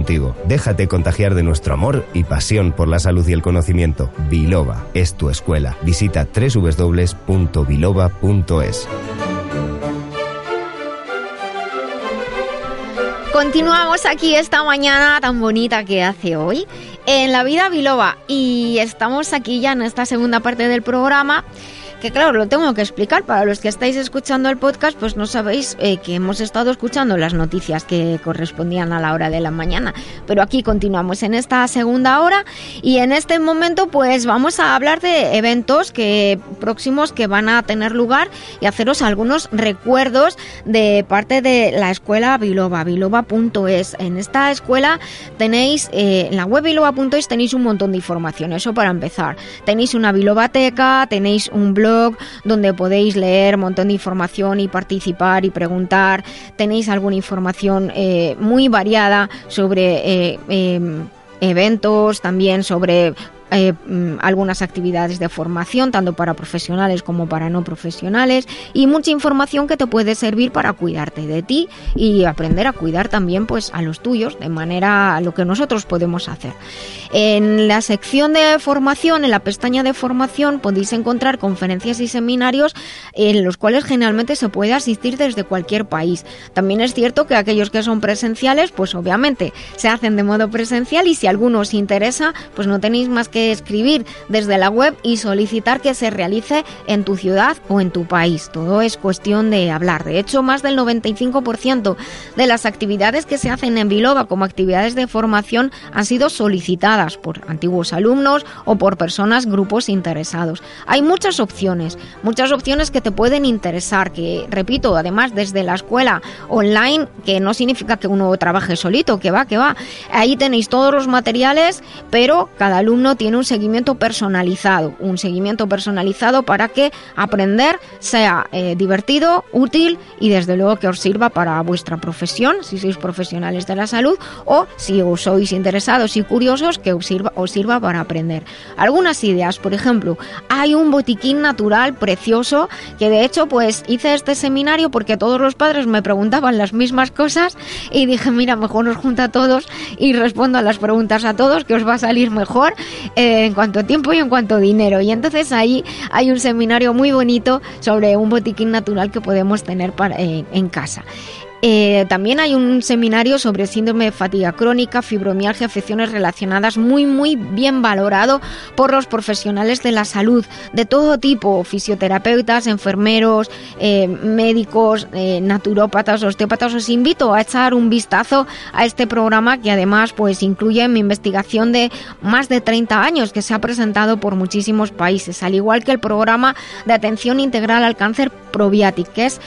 contigo. Déjate contagiar de nuestro amor y pasión por la salud y el conocimiento. Biloba es tu escuela. Visita www.biloba.es. Continuamos aquí esta mañana tan bonita que hace hoy en la vida biloba y estamos aquí ya en esta segunda parte del programa que claro, lo tengo que explicar. Para los que estáis escuchando el podcast, pues no sabéis eh, que hemos estado escuchando las noticias que correspondían a la hora de la mañana. Pero aquí continuamos en esta segunda hora y en este momento pues vamos a hablar de eventos que próximos que van a tener lugar y haceros algunos recuerdos de parte de la escuela Biloba, biloba.es. En esta escuela tenéis, eh, en la web biloba.es tenéis un montón de información, eso para empezar. Tenéis una bilobateca, tenéis un blog donde podéis leer un montón de información y participar y preguntar. Tenéis alguna información eh, muy variada sobre... Eh, em, eventos, también sobre eh, mm, algunas actividades de formación, tanto para profesionales como para no profesionales, y mucha información que te puede servir para cuidarte de ti y aprender a cuidar también pues a los tuyos, de manera a lo que nosotros podemos hacer. En la sección de formación, en la pestaña de formación, podéis encontrar conferencias y seminarios en los cuales generalmente se puede asistir desde cualquier país. También es cierto que aquellos que son presenciales, pues obviamente se hacen de modo presencial y si alguno os interesa, pues no tenéis más que escribir desde la web y solicitar que se realice en tu ciudad o en tu país. Todo es cuestión de hablar. De hecho, más del 95% de las actividades que se hacen en Biloba como actividades de formación han sido solicitadas por antiguos alumnos o por personas, grupos interesados. Hay muchas opciones, muchas opciones que te pueden interesar, que repito, además desde la escuela online, que no significa que uno trabaje solito, que va, que va. Ahí tenéis todos los materiales, pero cada alumno tiene un seguimiento personalizado, un seguimiento personalizado para que aprender sea eh, divertido, útil y desde luego que os sirva para vuestra profesión, si sois profesionales de la salud o si os sois interesados y curiosos, que os sirva, os sirva para aprender. Algunas ideas, por ejemplo, hay un botiquín natural precioso que de hecho pues hice este seminario porque todos los padres me preguntaban las mismas cosas y dije, mira, mejor nos junta a todos y respondo a las preguntas a todos, que os va a salir mejor. En cuanto tiempo y en cuanto dinero. Y entonces ahí hay un seminario muy bonito sobre un botiquín natural que podemos tener para, eh, en casa. Eh, también hay un seminario sobre síndrome de fatiga crónica, fibromialgia, afecciones relacionadas, muy, muy bien valorado por los profesionales de la salud de todo tipo, fisioterapeutas, enfermeros, eh, médicos, eh, naturópatas, osteópatas. Os invito a echar un vistazo a este programa que además pues incluye mi investigación de más de 30 años que se ha presentado por muchísimos países, al igual que el programa de atención integral al cáncer Probiatic, que es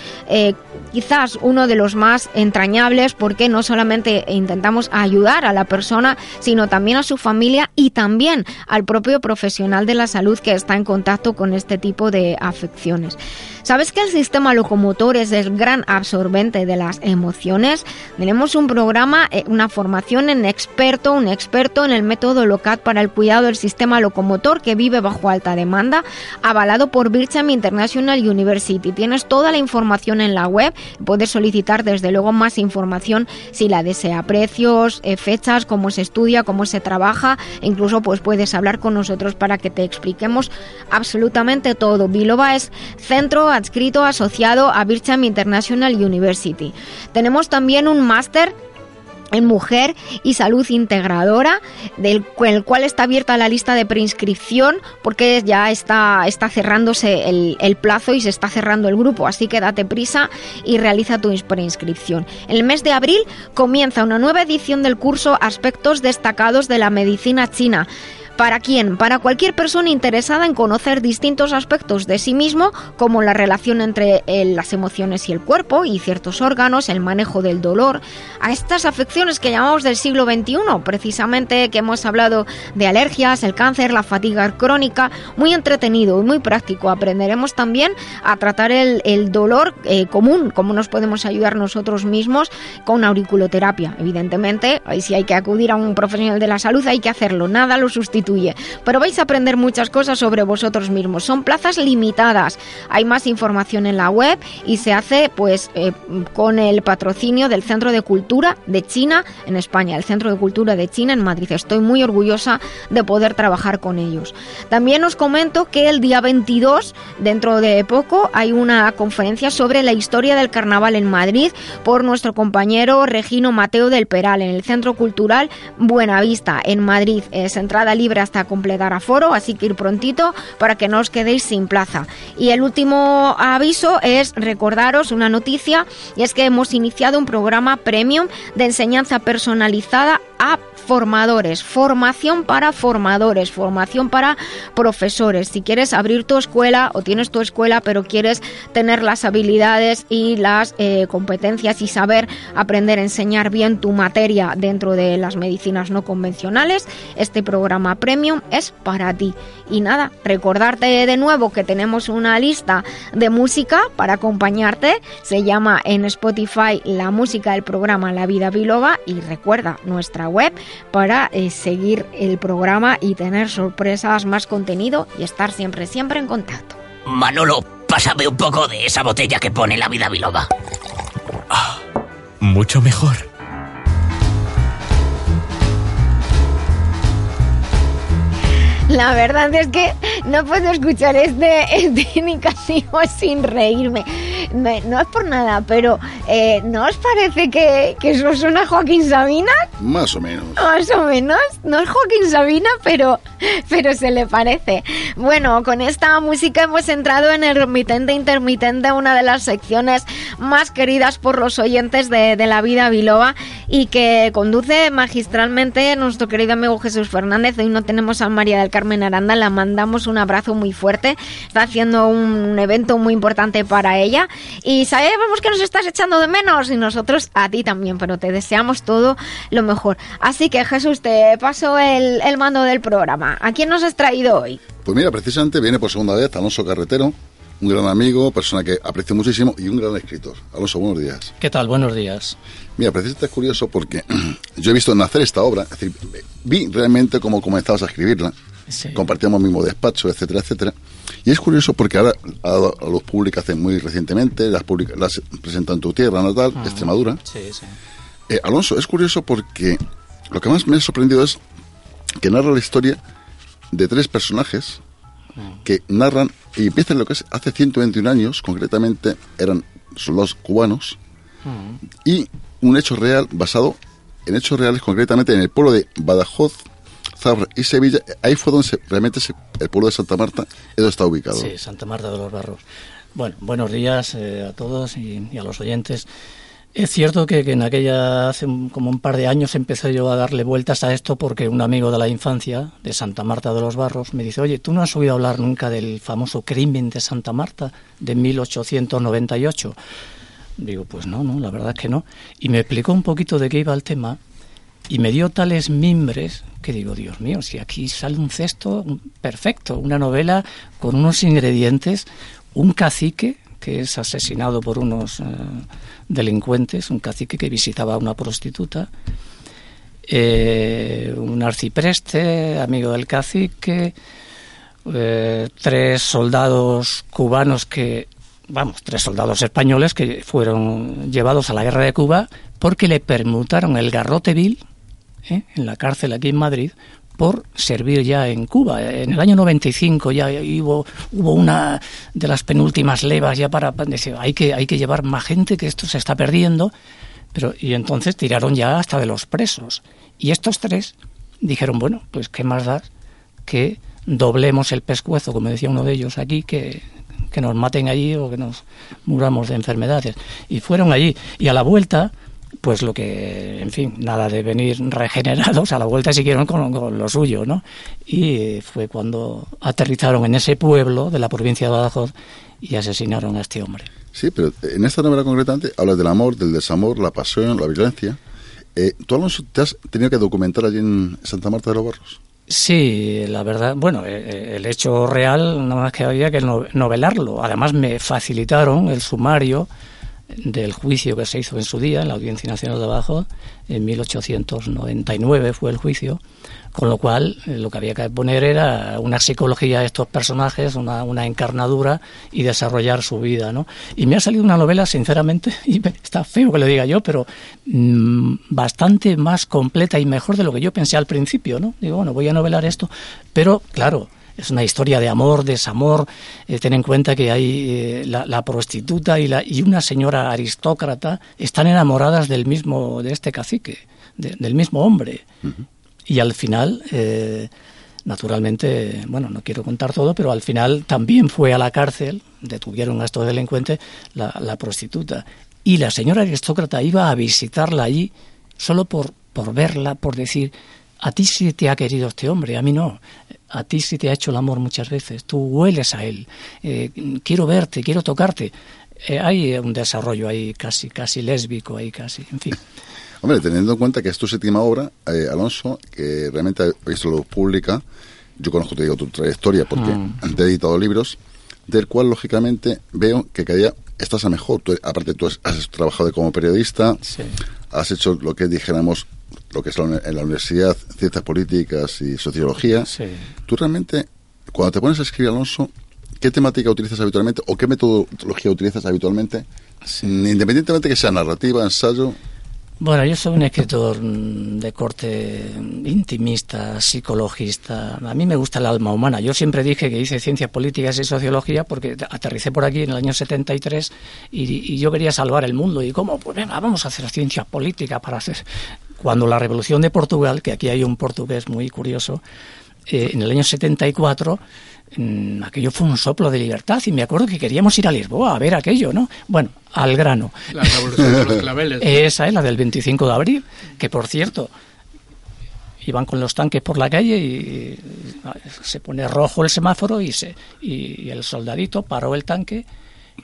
quizás uno de los más entrañables porque no solamente intentamos ayudar a la persona, sino también a su familia y también al propio profesional de la salud que está en contacto con este tipo de afecciones. ¿Sabes que el sistema locomotor es el gran absorbente de las emociones? Tenemos un programa, eh, una formación en experto, un experto en el método LOCAT para el cuidado del sistema locomotor que vive bajo alta demanda, avalado por Bircham International University. Tienes toda la información en la web, puedes solicitar desde luego más información si la desea, precios, eh, fechas, cómo se estudia, cómo se trabaja, incluso pues puedes hablar con nosotros para que te expliquemos absolutamente todo. Biloba es centro adscrito asociado a Bircham International University. Tenemos también un máster en mujer y salud integradora, del el cual está abierta la lista de preinscripción porque ya está, está cerrándose el, el, plazo y se está cerrando el grupo, así que date prisa y realiza tu preinscripción. En el mes de abril comienza una nueva edición del curso Aspectos destacados de la medicina china ¿Para quién? Para cualquier persona interesada en conocer distintos aspectos de sí mismo, como la relación entre eh, las emociones y el cuerpo y ciertos órganos, el manejo del dolor, a estas afecciones que llamamos del siglo XXI, precisamente que hemos hablado de alergias, el cáncer, la fatiga crónica, muy entretenido y muy práctico. Aprenderemos también a tratar el, dolor eh, común, cómo nos podemos ayudar nosotros mismos con auriculoterapia. Evidentemente, si hay que acudir a un profesional de la salud, hay que hacerlo, nada lo sustituye Pero vais a aprender muchas cosas sobre vosotros mismos. Son plazas limitadas. Hay más información en la web y se hace pues eh, con el patrocinio del Centro de Cultura de China en España, el Centro de Cultura de China en Madrid. Estoy muy orgullosa de poder trabajar con ellos. También os comento que el día 22, dentro de poco, hay una conferencia sobre la historia del carnaval en Madrid por nuestro compañero Regino Mateo del Peral en el Centro Cultural Buenavista en Madrid. Es entrada libre hasta completar aforo, así que ir prontito para que no os quedéis sin plaza. Y el último aviso es recordaros una noticia y es que hemos iniciado un programa premium de enseñanza personalizada a formadores, formación para formadores, formación para profesores. Si quieres abrir tu escuela o tienes tu escuela pero quieres tener las habilidades y las eh, competencias y saber aprender a enseñar bien tu materia dentro de las medicinas no convencionales, este programa premium es para ti. Y nada, recordarte de nuevo que tenemos una lista de música para acompañarte. Se llama en Spotify la música del programa La Vida Biloba y recuerda nuestra web para eh, seguir el programa y tener sorpresas, más contenido y estar siempre, siempre en contacto. Manolo, pásame un poco de esa botella que pone la vida biloba. Ah, mucho mejor. La verdad es que no puedo escuchar este, este sin reírme. No es por nada, pero eh, ¿no os parece que, que eso suena Joaquín Sabina? Más o menos. Más o menos. No es Joaquín Sabina, pero, pero se le parece. Bueno, con esta música hemos entrado en el remitente intermitente, una de las secciones más queridas por los oyentes de, de la vida biloba y que conduce magistralmente nuestro querido amigo Jesús Fernández. Hoy no tenemos a María del Carmen Aranda, la mandamos un abrazo muy fuerte. Está haciendo un evento muy importante para ella. Y sabemos que nos estás echando de menos y nosotros a ti también, pero te deseamos todo lo mejor. Así que Jesús, te paso el, el mando del programa. ¿A quién nos has traído hoy? Pues mira, precisamente viene por segunda vez Alonso Carretero, un gran amigo, persona que aprecio muchísimo y un gran escritor. Alonso, buenos días. ¿Qué tal? Buenos días. Mira, precisamente es curioso porque yo he visto nacer esta obra, es decir, vi realmente cómo comenzabas a escribirla compartíamos el mismo despacho, etcétera, etcétera. Y es curioso porque ahora a, a los publicaste muy recientemente, las, publica, las presentan en tu tierra natal, Extremadura. Sí, sí. Eh, Alonso, es curioso porque lo que más me ha sorprendido es que narra la historia de tres personajes que narran y empiezan lo que es hace 121 años, concretamente eran soldados cubanos, y un hecho real basado en hechos reales, concretamente en el pueblo de Badajoz, Y Sevilla, ahí fue donde realmente el pueblo de Santa Marta está ubicado. Sí, Santa Marta de los Barros. Bueno, buenos días eh, a todos y, y, a los oyentes. Es cierto que, en aquella, hace como un par de años, empecé yo a darle vueltas a esto porque un amigo de la infancia, de Santa Marta de los Barros, me dice, oye, ¿tú no has oído hablar nunca del famoso crimen de Santa Marta de 1898? Digo, pues no, no, la verdad es que no. Y me explicó un poquito de qué iba el tema y me dio tales mimbres que digo, Dios mío, si aquí sale un cesto perfecto, una novela con unos ingredientes, un cacique que es asesinado por unos eh, delincuentes, un cacique que visitaba a una prostituta, eh, un arcipreste, amigo del cacique, eh, tres soldados cubanos que, vamos, tres soldados españoles que fueron llevados a la guerra de Cuba porque le permutaron el garrote vil ¿eh? en la cárcel aquí en Madrid por servir ya en Cuba. En el año 95 ya hubo, hubo una de las penúltimas levas ya para decir, hay que, hay que llevar más gente que esto se está perdiendo. Pero, y entonces tiraron ya hasta de los presos. Y estos tres dijeron, bueno, pues qué más da que doblemos el pescuezo, como decía uno de ellos aquí, que, que nos maten allí o que nos muramos de enfermedades. Y fueron allí. Y a la vuelta, pues lo que, en fin, nada de venir regenerados, a la vuelta siguieron con, con, lo suyo, ¿no? Y fue cuando aterrizaron en ese pueblo de la provincia de Badajoz y asesinaron a este hombre. Sí, pero en esta novela concretamente hablas del amor, del desamor, la pasión, la violencia. Eh, ¿Tú, Alonso, te has tenido que documentar allí en Santa Marta de los Barros? Sí, la verdad, bueno, el hecho real nada más que había que novelarlo. Además me facilitaron el sumario del juicio que se hizo en su día en la Audiencia Nacional de Abajo, en 1899 fue el juicio, con lo cual eh, lo que había que poner era una psicología de estos personajes, una, una encarnadura y desarrollar su vida, ¿no? Y me ha salido una novela, sinceramente, y está feo que lo diga yo, pero mm, bastante más completa y mejor de lo que yo pensé al principio, ¿no? Digo, bueno, voy a novelar esto, pero claro, es una historia de amor, desamor. Eh, ten en cuenta que hay eh, la, prostituta y, la, y una señora aristócrata están enamoradas del mismo, de este cacique, del mismo hombre. Y al final, eh, naturalmente, bueno, no quiero contar todo, pero al final también fue a la cárcel, detuvieron a estos delincuentes, la, la prostituta. Y la señora aristócrata iba a visitarla allí solo por, por verla, por decir, a ti sí te ha querido este hombre, a mí no a ti sí te ha hecho el amor muchas veces, tú hueles a él, eh, quiero verte, quiero tocarte. Eh, hay un desarrollo ahí casi, casi lésbico, ahí casi, en fin. Hombre, teniendo en cuenta que es tu séptima obra, eh, Alonso, que realmente visto lo pública, yo conozco, te digo, tu trayectoria porque mm. te he editado libros, del cual, lógicamente, veo que cada día estás a mejor. aparte, tú has, has trabajado como periodista, has hecho lo que dijéramos lo que es en la universidad, ciencias políticas y sociología, tú realmente, cuando te pones a escribir, Alonso, ¿qué temática utilizas habitualmente o qué metodología utilizas habitualmente? Independientemente que sea narrativa, ensayo. Bueno, yo soy un escritor mm, de corte intimista, psicologista. A mí me gusta el alma humana. Yo siempre dije que hice ciencias políticas y sociología porque aterricé por aquí en el año 73 y, y yo quería salvar el mundo. ¿Y cómo? Pues venga, vamos a hacer ciencias políticas para hacer cuando la Revolución de Portugal, que aquí hay un portugués muy curioso, eh, en el año 74, mm, aquello fue un soplo de libertad y me acuerdo que queríamos ir a Lisboa a ver aquello, ¿no? Bueno, al grano. La Revolución de los Claveles. Esa es la del 25 de abril, que por cierto, iban con los tanques por la calle y se pone rojo el semáforo y, se, y el soldadito paró el tanque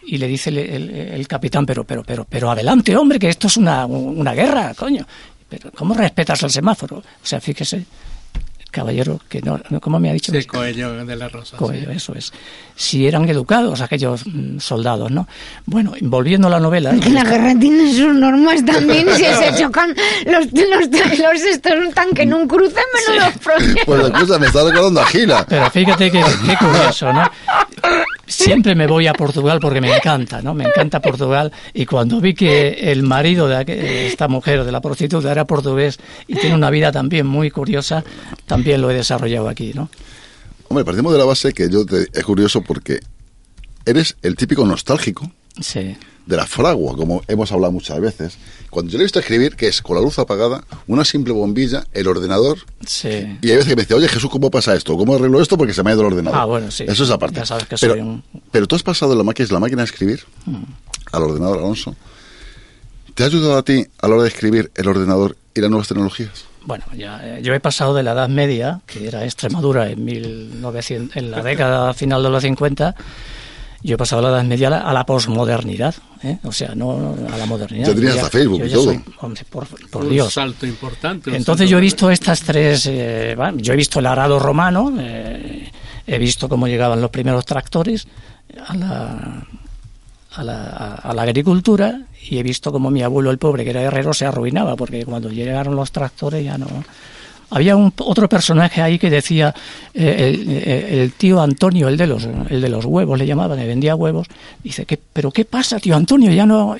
y le dice el, capitán, pero, pero, pero, pero adelante, hombre, que esto es una, una guerra, coño. Pero ¿cómo respetas el semáforo? O sea, fíjese, caballero, que no, ¿cómo me ha dicho? Sí, Coello de la Rosa. Coello, eso es. Si eran educados aquellos mm, soldados, ¿no? Bueno, volviendo a la novela... Que la guerra tiene sus normas también, si se chocan los, los, los estos un tanque en un cruce, menos los problemas. Pues la cosa me está recordando a Gila. Pero fíjate que, qué curioso, ¿no? Siempre me voy a Portugal porque me encanta, ¿no? Me encanta Portugal y cuando vi que el marido de esta mujer, de la prostituta, era portugués y tiene una vida también muy curiosa, también lo he desarrollado aquí, ¿no? Hombre, partimos de la base que yo te, es curioso porque eres el típico nostálgico. Sí de la fragua, como hemos hablado muchas veces. Cuando yo le he visto escribir, que es con la luz apagada, una simple bombilla, el ordenador. Sí. Y hay veces que me dice, oye Jesús, ¿cómo pasa esto? ¿Cómo arreglo esto? Porque se me ha ido el ordenador. Ah, bueno, sí. Eso es aparte. Ya sabes que pero, soy un... pero tú has pasado de la máquina, la máquina de escribir mm. al ordenador, Alonso. ¿Te ha ayudado a ti a la hora de escribir el ordenador y las nuevas tecnologías? Bueno, ya, eh, yo he pasado de la Edad Media, que era Extremadura en, 1900, en la década final de los 50, yo he pasado la Edad Media a la, posmodernidad, ¿eh? o sea, no a la modernidad. Ya tenías hasta Facebook y todo. por, Dios. Un salto importante. Entonces yo he visto estas tres, eh, yo he visto el arado romano, eh, he visto cómo llegaban los primeros tractores a la, a la, a la, agricultura y he visto cómo mi abuelo, el pobre, que era herrero, se arruinaba, porque cuando llegaron los tractores ya no había un, otro personaje ahí que decía, eh, eh, el, tío Antonio, el de, los, el de los huevos, le llamaban, le vendía huevos. Dice, ¿qué, ¿pero qué pasa, tío Antonio? Ya no,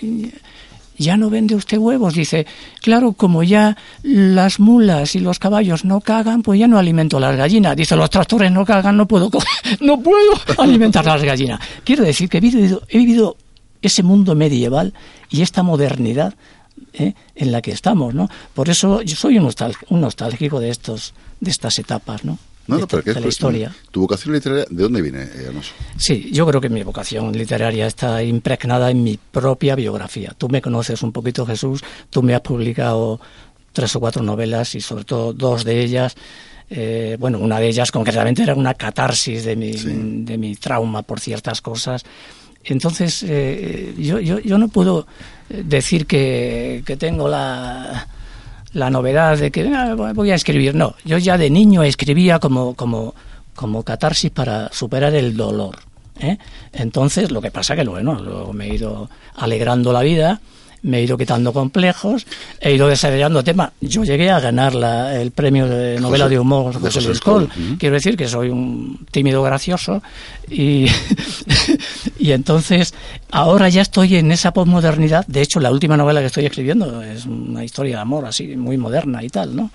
ya no vende usted huevos. Dice, claro, como ya las mulas y los caballos no cagan, pues ya no alimento las gallinas. Dice, los tractores no cagan, no puedo, no puedo alimentar las gallinas. Quiero decir que he vivido, he vivido ese mundo medieval y esta modernidad ¿eh? en la que estamos, ¿no? Por eso yo soy un, nostálgico de estos, de estas etapas, ¿no? de, la historia. ¿Tu vocación literaria de dónde viene, eh, Sí, yo creo que mi vocación literaria está impregnada en mi propia biografía. Tú me conoces un poquito, Jesús, tú me has publicado tres o cuatro novelas y sobre todo dos de ellas. Eh, bueno, una de ellas concretamente era una catarsis de mi, de mi trauma por ciertas cosas. Entonces, eh, yo, yo, yo no puedo decir que, que tengo la, la novedad de que ah, voy a escribir. No, yo ya de niño escribía como, como, como catarsis para superar el dolor. ¿eh? Entonces, lo que pasa que, bueno, luego me he ido alegrando la vida me he ido quitando complejos, he ido desarrollando temas. Yo llegué a ganar la, el premio de novela de humor José, Luis Col. Quiero decir que soy un tímido gracioso y, y entonces ahora ya estoy en esa posmodernidad. De hecho, la última novela que estoy escribiendo es una historia de amor así, muy moderna y tal, ¿no?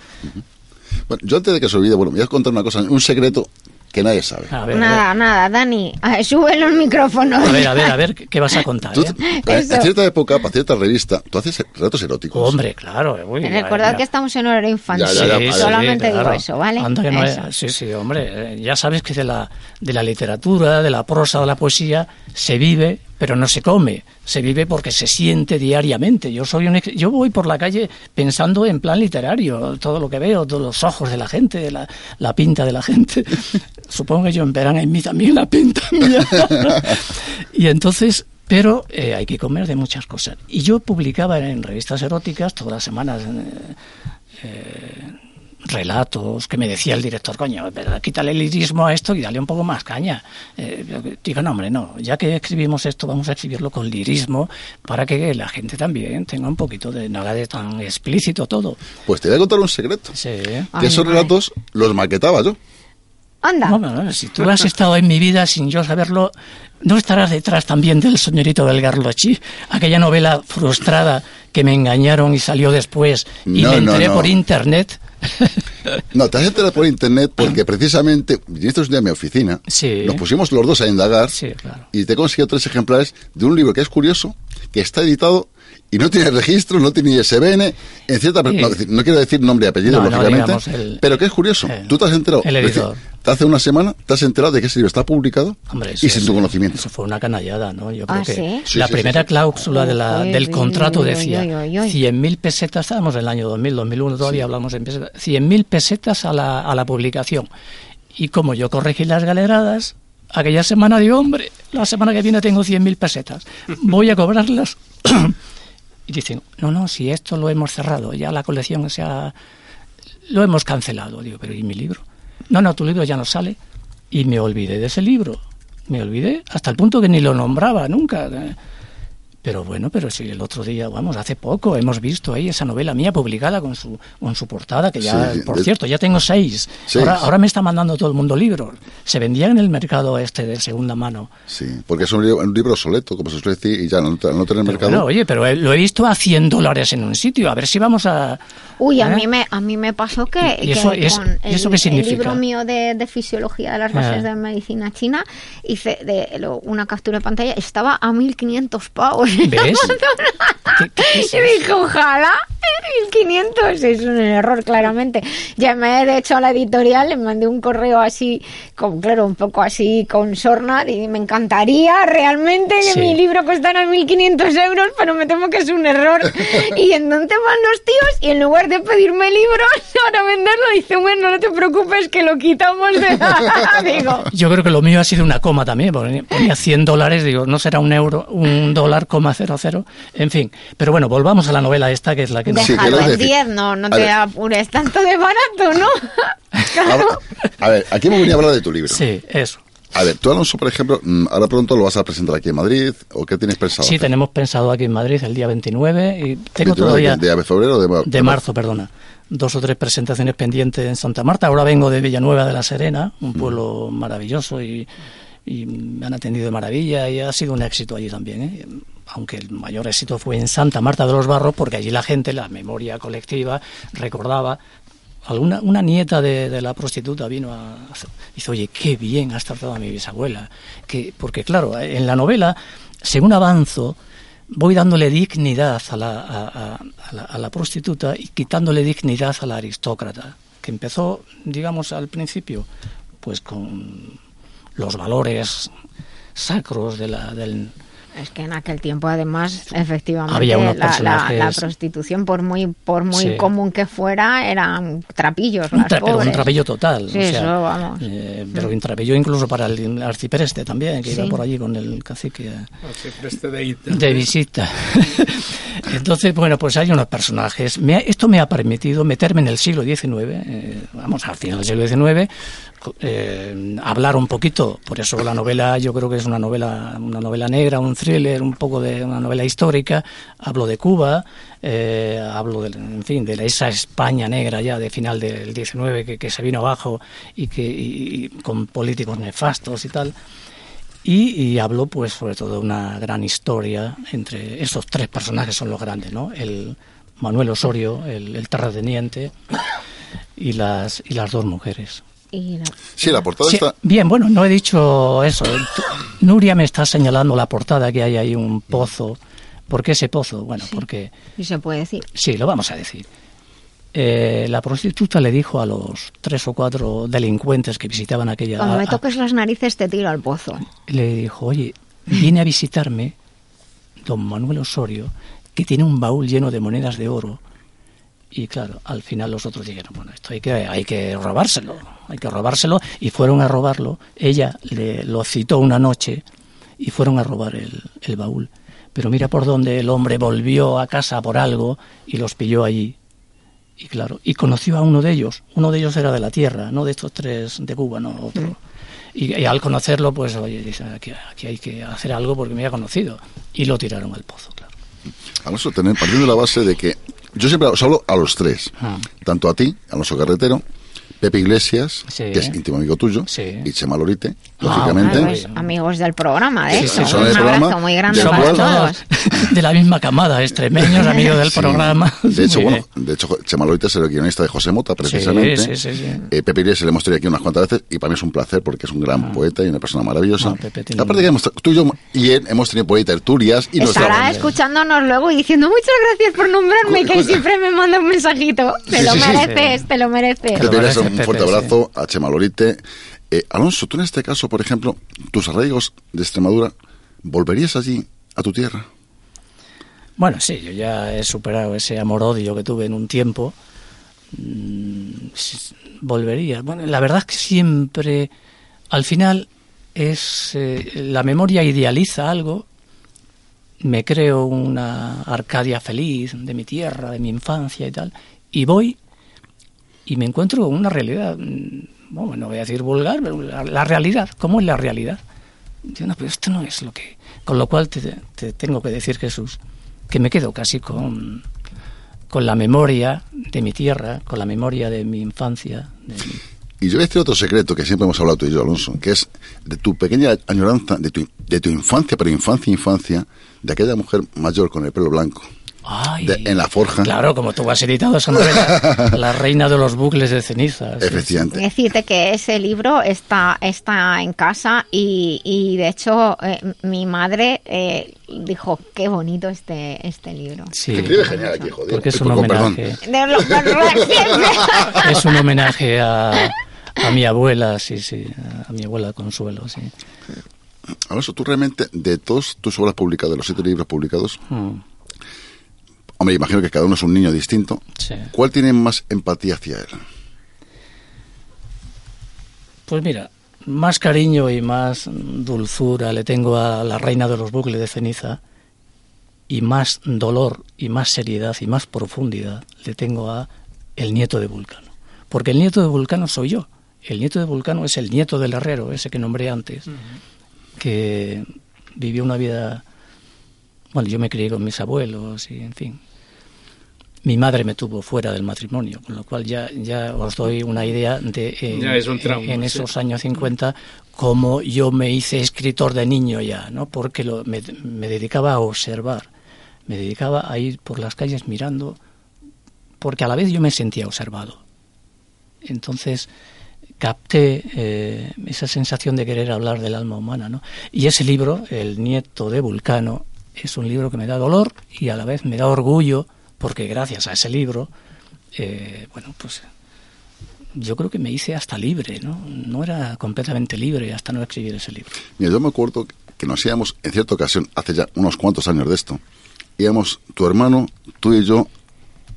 Bueno, yo antes de que se olvide, bueno, voy a contar una cosa, un secreto que nadie sabe. nada, nada, Dani, súbelo el micrófono. A ver, a ver, a ver, ¿qué vas a contar? Eh? En cierta época, para cierta revista, tú haces relatos eróticos. Hombre, claro. Uy, Recordad que estamos en horario infantil. solamente digo eso, ¿vale? sí, sí, hombre. Eh, ya sabes que de la, de la literatura, de la prosa, de la poesía, se vive pero no se come, se vive porque se siente diariamente. Yo soy un, yo voy por la calle pensando en plan literario, todo lo que veo, los ojos de la gente, la, la pinta de la gente. Supongo que ellos verán en mí también la pinta mía. y entonces, pero eh, hay que comer de muchas cosas. Y yo publicaba en revistas eróticas todas las semanas. Eh, eh, relatos que me decía el director, coño, quítale el lirismo a esto y dale un poco más caña. Eh, digo, no, hombre, no, ya que escribimos esto, vamos a escribirlo con lirismo para que la gente también tenga un poquito de nada de tan explícito todo. Pues te voy a contar un secreto. Sí. Que esos relatos los maquetaba yo. Anda. si tú has estado en mi vida sin yo saberlo, ¿no estarás detrás también del soñorito del Garlochi? Aquella novela frustrada que me engañaron y salió después y me enteré por internet. No, te has enterado por internet porque precisamente, esto es un día en mi oficina, nos pusimos los dos a indagar y te he conseguido tres ejemplares de un libro que es curioso, que está editado y no tiene registro, no tiene ISBN, en cierta... No, quiero decir nombre y apellido, lógicamente, pero que es curioso, tú te has enterado... hace una semana te has enterado de que ese libro está publicado y sin tu conocimiento. Eso fue una canallada, ¿no? Yo creo ah, que la primera cláusula de la, del contrato decía 100.000 pesetas, estábamos en el año 2000, 2001, todavía hablamos en pesetas, 100.000 pesetas a la, a la publicación. Y como yo corregí las galeradas, aquella semana digo, hombre, la semana que viene tengo 100.000 pesetas, voy a cobrarlas. y dicen, no, no, si esto lo hemos cerrado, ya la colección se ha... lo hemos cancelado. Digo, pero ¿y mi libro? No, no, tu libro ya no sale. Y me olvidé de ese libro. Me olvidé hasta el punto que ni lo nombraba nunca. Pero bueno, pero si el otro día, vamos, hace poco hemos visto ahí esa novela mía publicada con su, con su portada, que ya, por cierto, ya tengo seis. Ahora, ahora, me está mandando todo el mundo libros. Se vendían en el mercado este de segunda mano. Sí, porque es un libro, un libro soleto, como se suele decir, y ya no, no tiene mercado. Bueno, oye, pero lo he visto a 100 dólares en un sitio. A ver si vamos a... Uy, a, ¿eh? mí, me, a mí me pasó que, ¿Y eso, es, con el, eso qué significa? el libro mío de, de, fisiología de las bases ah. de medicina china, hice de, una captura de pantalla, estaba a 1.500 pavos. ¿Ves? y dije, ojalá 1500 es un error claramente. Llamé de hecho a la editorial le mandé un correo así con claro un poco así con sorna y me encantaría realmente que mi libro costara 1500 euros pero me temo que es un error. Y en dónde van los tíos y en lugar de pedirme libros para venderlo dice bueno no te preocupes que lo quitamos de la... digo yo creo que lo mío ha sido una coma también ponía 100 dólares digo no será un euro un dólar coma cero cero en fin pero bueno volvamos a la novela esta que es la que Déjalo en 10, no, no te apures tanto de barato, ¿no? a ver, aquí me venía a hablar de tu libro. Sí, eso. A ver, tú Alonso, por ejemplo, mm, ahora pronto lo vas a presentar aquí en Madrid, ¿o qué tienes pensado? Sí, tenemos pensado aquí en Madrid el día 29 y tengo todavía... ¿De, febrero o de, de, marzo? perdona. Dos o tres presentaciones pendientes en Santa Marta. Ahora vengo de Villanueva de la Serena, un pueblo maravilloso y, y, me han atendido de maravilla y ha sido un éxito allí también. ¿eh? Aunque el mayor éxito fue en Santa Marta de los Barros, porque allí la gente, la memoria colectiva, recordaba. Alguna, una nieta de, la prostituta vino a. Dice, oye, qué bien has tratado a mi bisabuela. Que, porque, claro, en la novela, según avanzo, voy dándole dignidad a la, a, a la prostituta y quitándole dignidad a la aristócrata, que empezó, digamos, al principio, pues con los valores sacros de la, del, es que en aquel tiempo, además, efectivamente, la, prostitución, por muy por muy común que fuera, eran trapillos. Un, un trapillo total. Sí, eso, vamos. Eh, pero un trapillo incluso para el arcipreste también, que iba por allí con el cacique. Arcipreste de, de visita. Entonces, bueno, pues hay unos personajes. esto me ha permitido meterme en el siglo XIX, eh, vamos, al final del siglo XIX, eh, hablar un poquito, por eso la novela yo creo que es una novela, una novela negra, un thriller, un poco de una novela histórica, hablo de Cuba, eh, hablo de, en fin, de esa España negra ya de final del 19 que, se vino abajo y que con políticos nefastos y tal. Y, hablo pues sobre todo de una gran historia entre esos tres personajes son los grandes, ¿no? El Manuel Osorio, el, el terrateniente y las y las dos mujeres. Sí, la portada está... Bien, bueno, no he dicho eso. Nuria me está señalando la portada, que hay ahí un pozo. ¿Por qué ese pozo? Bueno, porque... ¿Y se puede decir? Sí, lo vamos a decir. Eh, la prostituta le dijo a los tres o cuatro delincuentes que visitaban aquella... Cuando me toques las narices te tiro al pozo. Le dijo, oye, viene a visitarme don Manuel Osorio, que tiene un baúl lleno de monedas de oro y claro, al final los otros dijeron, bueno, esto hay que, hay que robárselo, hay que robárselo, y fueron a robarlo. Ella le, lo citó una noche y fueron a robar el, el baúl. Pero mira por dónde el hombre volvió a casa por algo y los pilló allí. Y claro, y conoció a uno de ellos. Uno de ellos era de la tierra, no de estos tres de Cuba, no otro. Mm. Y, al conocerlo, pues, oye, dice, aquí, aquí, hay que hacer algo porque me ha conocido. Y lo tiraron al pozo, claro. Vamos a tener, partiendo de la base de que yo siempre os hablo a los tres, ah. tanto a ti, Alonso Carretero, Pepe Iglesias, que es íntimo amigo tuyo, y Chema Lorite, lógicamente. Pues, amigos del programa, ¿eh? Sí, son un abrazo muy grande para todos. De la misma camada, extremeños, amigos del programa. De hecho, bueno, de hecho, Chema Lorite es el guionista de José Mota, precisamente. Eh, Pepe Iglesias le hemos tenido aquí unas cuantas veces, y para mí es un placer porque es un gran ah. poeta y una persona maravillosa. Aparte que hemos, tú y yo y él hemos tenido ahí tertulias y Estará escuchándonos luego y diciendo muchas gracias por nombrarme, que siempre me manda un mensajito. Te lo mereces, te lo mereces un fuerte abrazo a Chema Lorite. Eh, Alonso, tú en este caso, por ejemplo, tus arraigos de Extremadura, ¿volverías allí, a tu tierra? Bueno, sí, yo ya he superado ese amor-odio que tuve en un tiempo. Mm, volvería. Bueno, la verdad es que siempre, al final, es eh, la memoria idealiza algo. Me creo una Arcadia feliz de mi tierra, de mi infancia y tal. Y voy y me encuentro una realidad, mm, bueno, no voy a decir vulgar, la, realidad, ¿cómo es la realidad? Yo, no, pero esto no es lo que... Con lo cual te, tengo que decir, Jesús, que me quedo casi con, con la memoria de mi tierra, con la memoria de mi infancia. Y yo voy a decir otro secreto que siempre hemos hablado tú y yo, Alonso, que es de tu pequeña añoranza, de tu, de tu infancia, pero infancia, infancia, de aquella mujer mayor con el pelo blanco en la forja. Claro, como tú has editado esa novela, La reina de los bucles de cenizas. Efectivamente. Decirte que ese libro está, está en casa y, de hecho eh, mi madre eh, dijo, qué bonito este, este libro. Sí. Escribe genial aquí, joder. Porque es un homenaje. es un homenaje a, a mi abuela, sí, sí, a mi abuela Consuelo, sí. Alonso, tú realmente, de todas tus obras publicadas, de los siete libros publicados, mm. Hombre, imagino que cada uno es un niño distinto. ¿Cuál tiene más empatía hacia él? Pues mira, más cariño y más dulzura le tengo a la reina de los bucles de ceniza y más dolor y más seriedad y más profundidad le tengo a el nieto de Vulcano. Porque el nieto de Vulcano soy yo. El nieto de Vulcano es el nieto del herrero, ese que nombré antes, que vivió una vida bueno, yo me crié con mis abuelos y, en fin. Mi madre me tuvo fuera del matrimonio, con lo cual ya, ya os doy una idea de eh, en esos años 50 cómo yo me hice escritor de niño ya, ¿no? Porque lo, me, me dedicaba a observar, me dedicaba a ir por las calles mirando, porque a la vez yo me sentía observado. Entonces, capté eh, esa sensación de querer hablar del alma humana. ¿no? Y ese libro, El nieto de Vulcano, es un libro que me da dolor y a la vez me da orgullo porque gracias a ese libro, eh, bueno, pues yo creo que me hice hasta libre, ¿no? No era completamente libre hasta no escribir ese libro. Mira, yo me acuerdo que nos íbamos en cierta ocasión, hace ya unos cuantos años de esto, íbamos tu hermano, tú y yo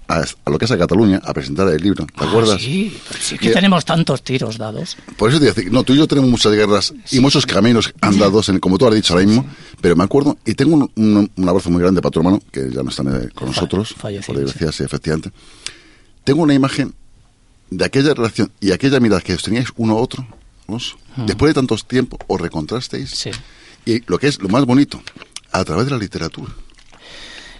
a, lo que es a Cataluña a presentar el libro, ¿te ah, acuerdas? Sí, sí que tenemos tantos tiros dados. Por eso te decía, no, tú y yo tenemos muchas guerras y muchos caminos andados, en, como tú has dicho ahora mismo, pero me acuerdo, y tengo un, abrazo muy grande para tu hermano, que ya no está con nosotros, por desgracia, sí, efectivamente. Tengo una imagen de aquella relación y aquella mirada que os teníais uno a otro, Después de tantos tiempos, os recontrasteis. Sí. Y lo que es lo más bonito, a través de la literatura.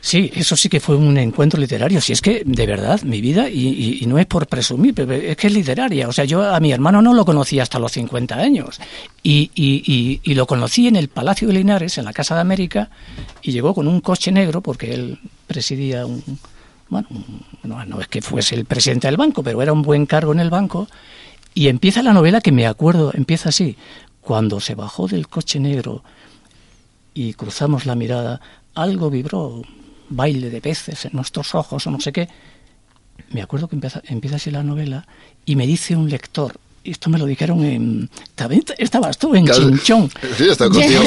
Sí, eso sí que fue un encuentro literario. Si es que, de verdad, mi vida, y, no es por presumir, pero es que es literaria. O sea, yo a mi hermano no lo conocí hasta los 50 años. Y, y, lo conocí en el Palacio de Linares, en la Casa de América, y llegó con un coche negro, porque él presidía un. Bueno, no, no es que fuese el presidente del banco, pero era un buen cargo en el banco. Y empieza la novela que me acuerdo, empieza así. Cuando se bajó del coche negro y cruzamos la mirada, algo vibró, baile de peces en nuestros ojos o no sé qué. Me acuerdo que empieza, empieza así la novela y me dice un lector, y esto me lo dijeron en... Estabas tú en Chinchón. Sí, está contigo.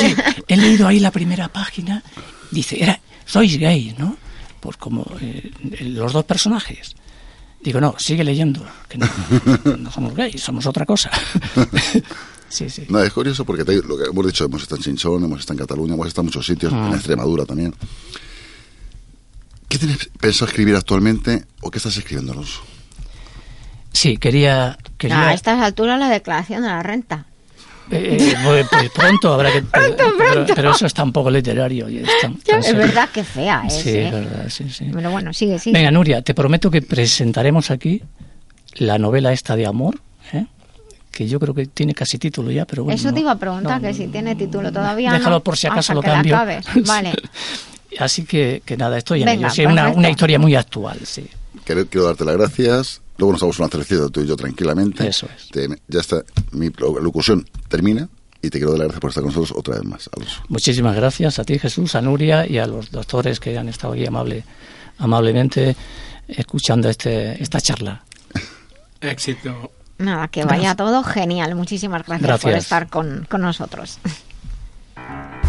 He leído ahí la primera página, dice, era, sois gay, ¿no? Pues como eh, los dos personajes. Digo, no, sigue leyendo, que no, no somos gays, somos otra cosa. sí, sí. No, es curioso porque lo que hemos dicho, hemos estado en Chinchón, hemos estado en Cataluña, hemos estado en muchos sitios, en ah. Extremadura también. ¿Qué tienes pensado escribir actualmente o qué estás escribiéndonos? Sí, quería... quería... a estas alturas la declaración de la renta. Eh, eh pues, pronto habrá que... pero, eso está un poco literario. Y es verdad que fea, ¿eh? Sí, es verdad, sí, sí. Pero bueno, sigue, sigue. Venga, Nuria, te prometo que presentaremos aquí la novela esta de amor, ¿eh? que yo creo que tiene casi título ya, pero bueno. Eso te iba a preguntar, que si tiene título todavía. Déjalo por si acaso lo cambio. Vale. Así que, que nada, estoy en ello. Sí, una, una, historia muy actual, sí. Quiero, quiero darte las gracias. Luego nos damos una cervecita tú y yo tranquilamente. Eso es. ya está, mi locución termina y te quiero dar las gracias por estar con nosotros otra vez más, Muchísimas gracias a ti, Jesús, a Nuria y a los doctores que han estado aquí amable, amablemente escuchando este, esta charla. Éxito. Nada, que vaya todo genial. Muchísimas gracias, por estar con, con nosotros.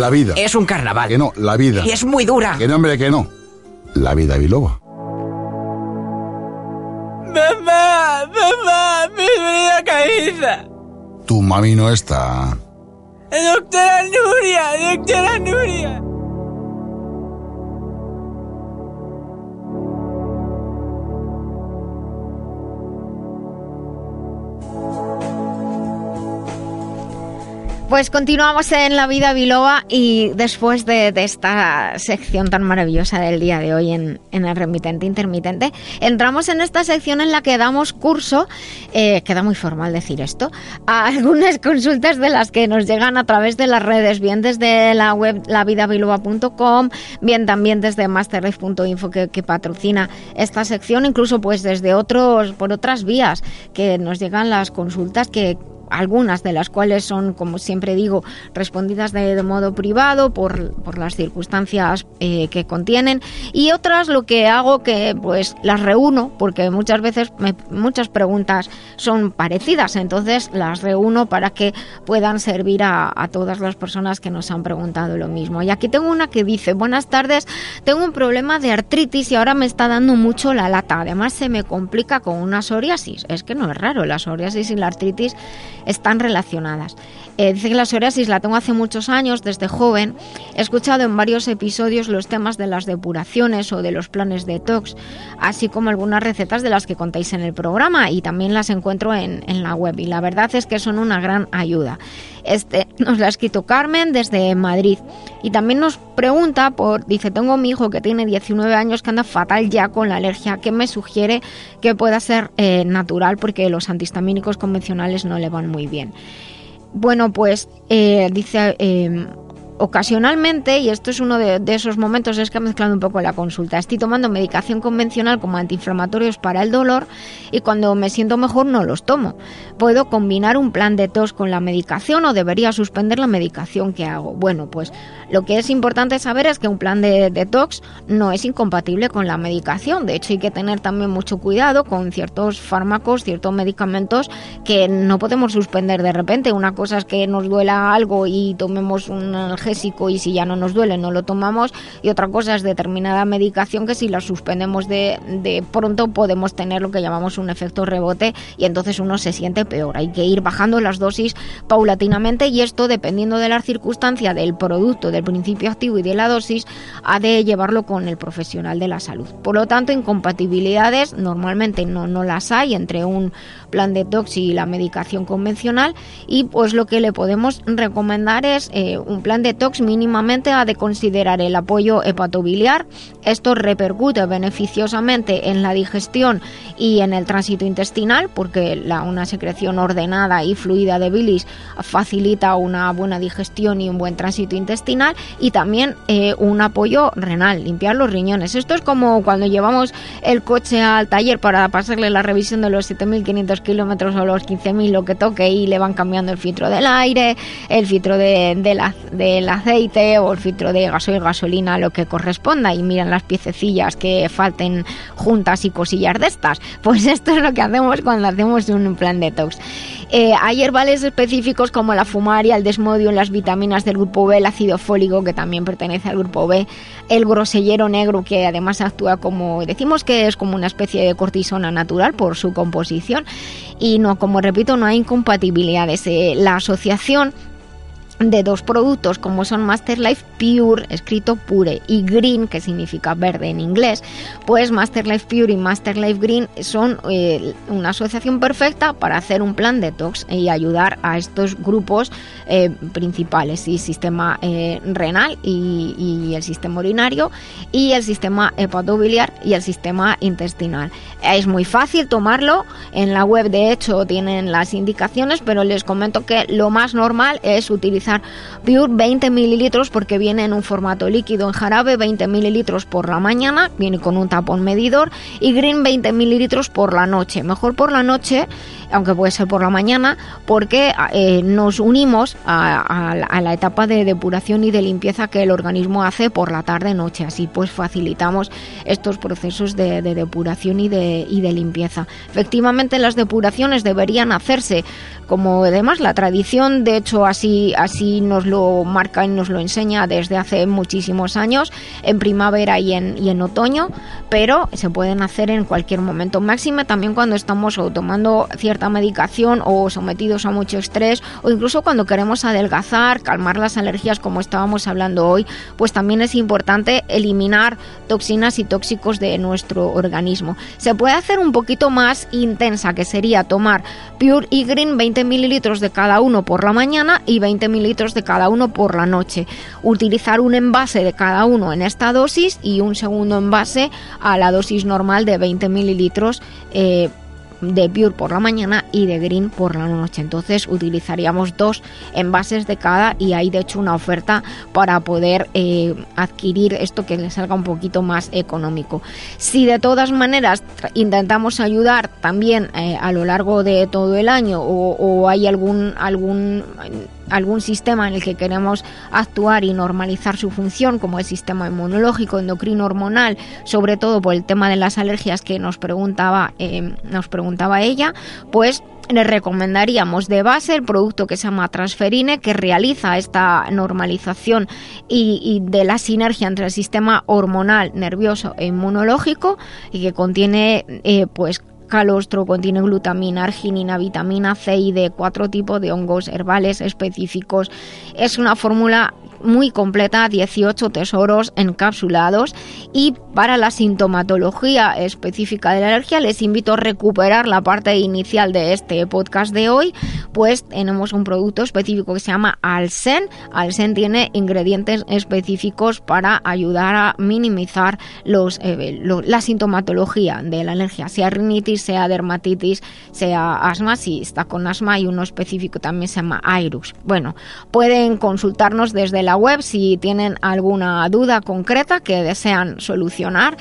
La vida. Es un carnaval. Que no, la vida. Y es muy dura. Que no, hombre, que no. La vida biloba. Mamá, mamá, mi vida cabeza. Tu mami no está. Doctora Nuria, doctora Nuria. Pues continuamos en La Vida Biloba y después de, esta sección tan maravillosa del día de hoy en, el remitente intermitente, entramos en esta sección en la que damos curso, eh, queda muy formal decir esto, a algunas consultas de las que nos llegan a través de las redes, bien desde la web lavidabiloba.com, bien también desde masterlife.info que, que patrocina esta sección, incluso pues desde otros, por otras vías que nos llegan las consultas que algunas de las cuales son, como siempre digo, respondidas de, modo privado por, por las circunstancias eh, que contienen. Y otras lo que hago que pues las reúno porque muchas veces muchas preguntas son parecidas, entonces las reúno para que puedan servir a, a todas las personas que nos han preguntado lo mismo. Y aquí tengo una que dice, buenas tardes, tengo un problema de artritis y ahora me está dando mucho la lata, además se me complica con una psoriasis, es que no es raro, la psoriasis y la artritis están relacionadas. Eh, dice que la psoriasis la tengo hace muchos años, desde joven. He escuchado en varios episodios los temas de las depuraciones o de los planes de detox, así como algunas recetas de las que contáis en el programa y también las encuentro en, en la web y la verdad es que son una gran ayuda. Este nos la ha escrito Carmen desde Madrid y también nos pregunta por, dice, tengo mi hijo que tiene 19 años que anda fatal ya con la alergia, que me sugiere que pueda ser eh, natural porque los antihistamínicos convencionales no le van muy bien. Bueno, pues eh, dice, eh, ocasionalmente, y esto es uno de, esos momentos, es que ha mezclado un poco la consulta, estoy tomando medicación convencional como antiinflamatorios para el dolor y cuando me siento mejor no los tomo. ¿Puedo combinar un plan de tos con la medicación o debería suspender la medicación que hago? Bueno, pues lo que es importante saber es que un plan de detox no es incompatible con la medicación. De hecho, hay que tener también mucho cuidado con ciertos fármacos, ciertos medicamentos que no podemos suspender de repente. Una cosa es que nos duela algo y tomemos un y si ya no nos duele no lo tomamos y otra cosa es determinada medicación que si la suspendemos de, pronto podemos tener lo que llamamos un efecto rebote y entonces uno se siente peor. Hay que ir bajando las dosis paulatinamente y esto dependiendo de la circunstancia del producto, del principio activo y de la dosis, ha de llevarlo con el profesional de la salud. Por lo tanto, incompatibilidades normalmente no, no las hay entre un plan detox y la medicación convencional y pues lo que le podemos recomendar es eh, un plan detox mínimamente ha de considerar el apoyo hepatobiliar. Esto repercute beneficiosamente en la digestión y en el tránsito intestinal porque una secreción ordenada y fluida de bilis facilita una buena digestión y un buen tránsito intestinal y también eh, un apoyo renal, limpiar los riñones. Esto es como cuando llevamos el coche al taller para pasarle la revisión de los 7500 kilómetros o los 15.000 lo que toque y le van cambiando el filtro del aire, el filtro de, del aceite o el filtro de gasoil, gasolina, lo que corresponda y miran las piececillas que falten juntas y cosillas de estas. Pues esto es lo que hacemos cuando hacemos un plan detox. Eh, hay herbales específicos como la fumaria, el desmodio, las vitaminas del grupo B, el ácido fólico que también pertenece al grupo B, el grosellero negro que además actúa como, decimos que es como una especie de cortisona natural por su composición y no, como repito, no hay incompatibilidades. Eh, la asociación de dos productos como son Master Life Pure, escrito Pure, y Green, que significa verde en inglés, pues Master Life Pure y Master Life Green son eh, una asociación perfecta para hacer un plan detox y ayudar a estos grupos eh, principales, y sistema eh, renal y, y, el sistema urinario y el sistema hepatobiliar y el sistema intestinal. Es muy fácil tomarlo, en la web de hecho tienen las indicaciones, pero les comento que lo más normal es utilizar Pure 20 mililitros porque viene en un formato líquido en jarabe, 20 mililitros por la mañana, viene con un tapón medidor y Green 20 mililitros por la noche. Mejor por la noche aunque puede ser por la mañana, porque eh, nos unimos a, la etapa de depuración y de limpieza que el organismo hace por la tarde-noche. Así pues facilitamos estos procesos de, depuración y de, y de limpieza. Efectivamente, las depuraciones deberían hacerse como además la tradición, de hecho así, así nos lo marca y nos lo enseña desde hace muchísimos años, en primavera y en, y en otoño, pero se pueden hacer en cualquier momento. Máxima también cuando estamos tomando medicación o sometidos a mucho estrés o incluso cuando queremos adelgazar, calmar las alergias como estábamos hablando hoy, pues también es importante eliminar toxinas y tóxicos de nuestro organismo. Se puede hacer un poquito más intensa, que sería tomar Pure y Green 20 mililitros de cada uno por la mañana y 20 mililitros de cada uno por la noche. Utilizar un envase de cada uno en esta dosis y un segundo envase a la dosis normal de 20 mililitros eh, de Pure por la mañana y de Green por la noche. Entonces utilizaríamos dos envases de cada y hay de hecho una oferta para poder eh, adquirir esto que le salga un poquito más económico. Si de todas maneras intentamos ayudar también eh, a lo largo de todo el año o, o hay algún algún algún sistema en el que queremos actuar y normalizar su función, como el sistema inmunológico, endocrino hormonal, sobre todo por el tema de las alergias que nos preguntaba, eh, nos preguntaba ella, pues le recomendaríamos de base el producto que se llama Transferine, que realiza esta normalización y, de la sinergia entre el sistema hormonal, nervioso e inmunológico y que contiene eh, pues calostro, contiene glutamina, arginina, vitamina C y D, cuatro tipos de hongos herbales específicos. Es una fórmula muy completa, 18 tesoros encapsulados y para la sintomatología específica de la alergia les invito a recuperar la parte inicial de este podcast de hoy, pues tenemos un producto específico que se llama Alsen. Alsen tiene ingredientes específicos para ayudar a minimizar los, eh, la sintomatología de la alergia, sea rinitis, sea dermatitis, sea asma, si está con asma hay uno específico también se llama Airus. Bueno, pueden consultarnos desde la web si tienen alguna duda concreta que desean solucionar.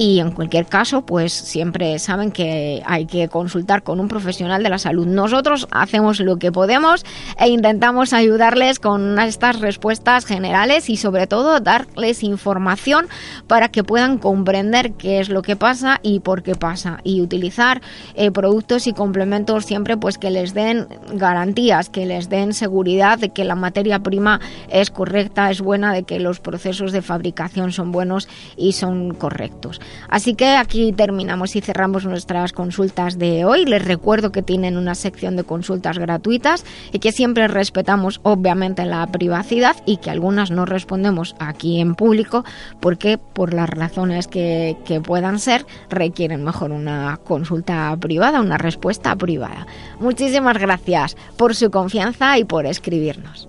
Y en cualquier caso, pues siempre saben que hay que consultar con un profesional de la salud. Nosotros hacemos lo que podemos e intentamos ayudarles con estas respuestas generales y sobre todo darles información para que puedan comprender qué es lo que pasa y por qué pasa. Y utilizar eh, productos y complementos siempre pues que les den garantías, que les den seguridad de que la materia prima es correcta, es buena, de que los procesos de fabricación son buenos y son correctos. Así que aquí terminamos y cerramos nuestras consultas de hoy. Les recuerdo que tienen una sección de consultas gratuitas y que siempre respetamos obviamente la privacidad y que algunas no respondemos aquí en público porque por las razones que, que puedan ser requieren mejor una consulta privada, una respuesta privada. Muchísimas gracias por su confianza y por escribirnos.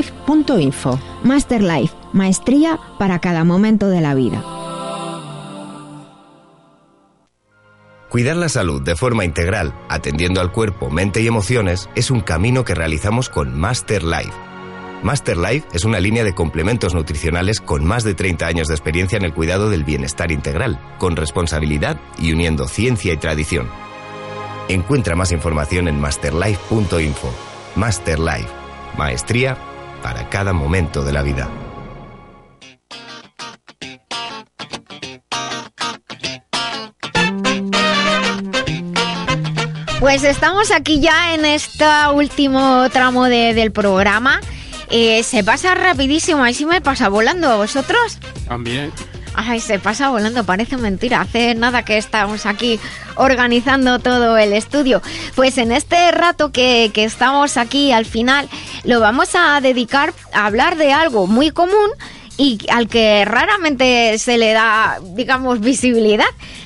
masterlife.info. Masterlife, maestría para cada momento de la vida. Cuidar la salud de forma integral, atendiendo al cuerpo, mente y emociones, es un camino que realizamos con Master Life. Master Life es una línea de complementos nutricionales con más de 30 años de experiencia en el cuidado del bienestar integral, con responsabilidad y uniendo ciencia y tradición. Encuentra más información en masterlife.info. Master Life, maestría para cada momento de la vida. Pues estamos aquí ya en este último tramo del programa. Eh, se pasa rapidísimo, ahí sí me pasa volando. ¿Vosotros? También. Ay, se pasa volando, parece mentira. Hace nada que estamos aquí organizando todo el estudio. Pues en este rato que, que estamos aquí al final, lo vamos a dedicar a hablar de algo muy común y al que raramente se le da, digamos, visibilidad.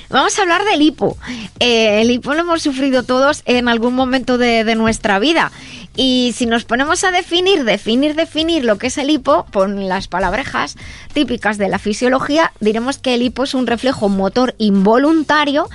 Vamos a hablar del hipo. Eh, el hipo lo hemos sufrido todos en algún momento de, de nuestra vida. Y si nos ponemos a definir, definir, definir lo que es el hipo, con las palabrejas típicas de la fisiología, diremos que el hipo es un reflejo motor involuntario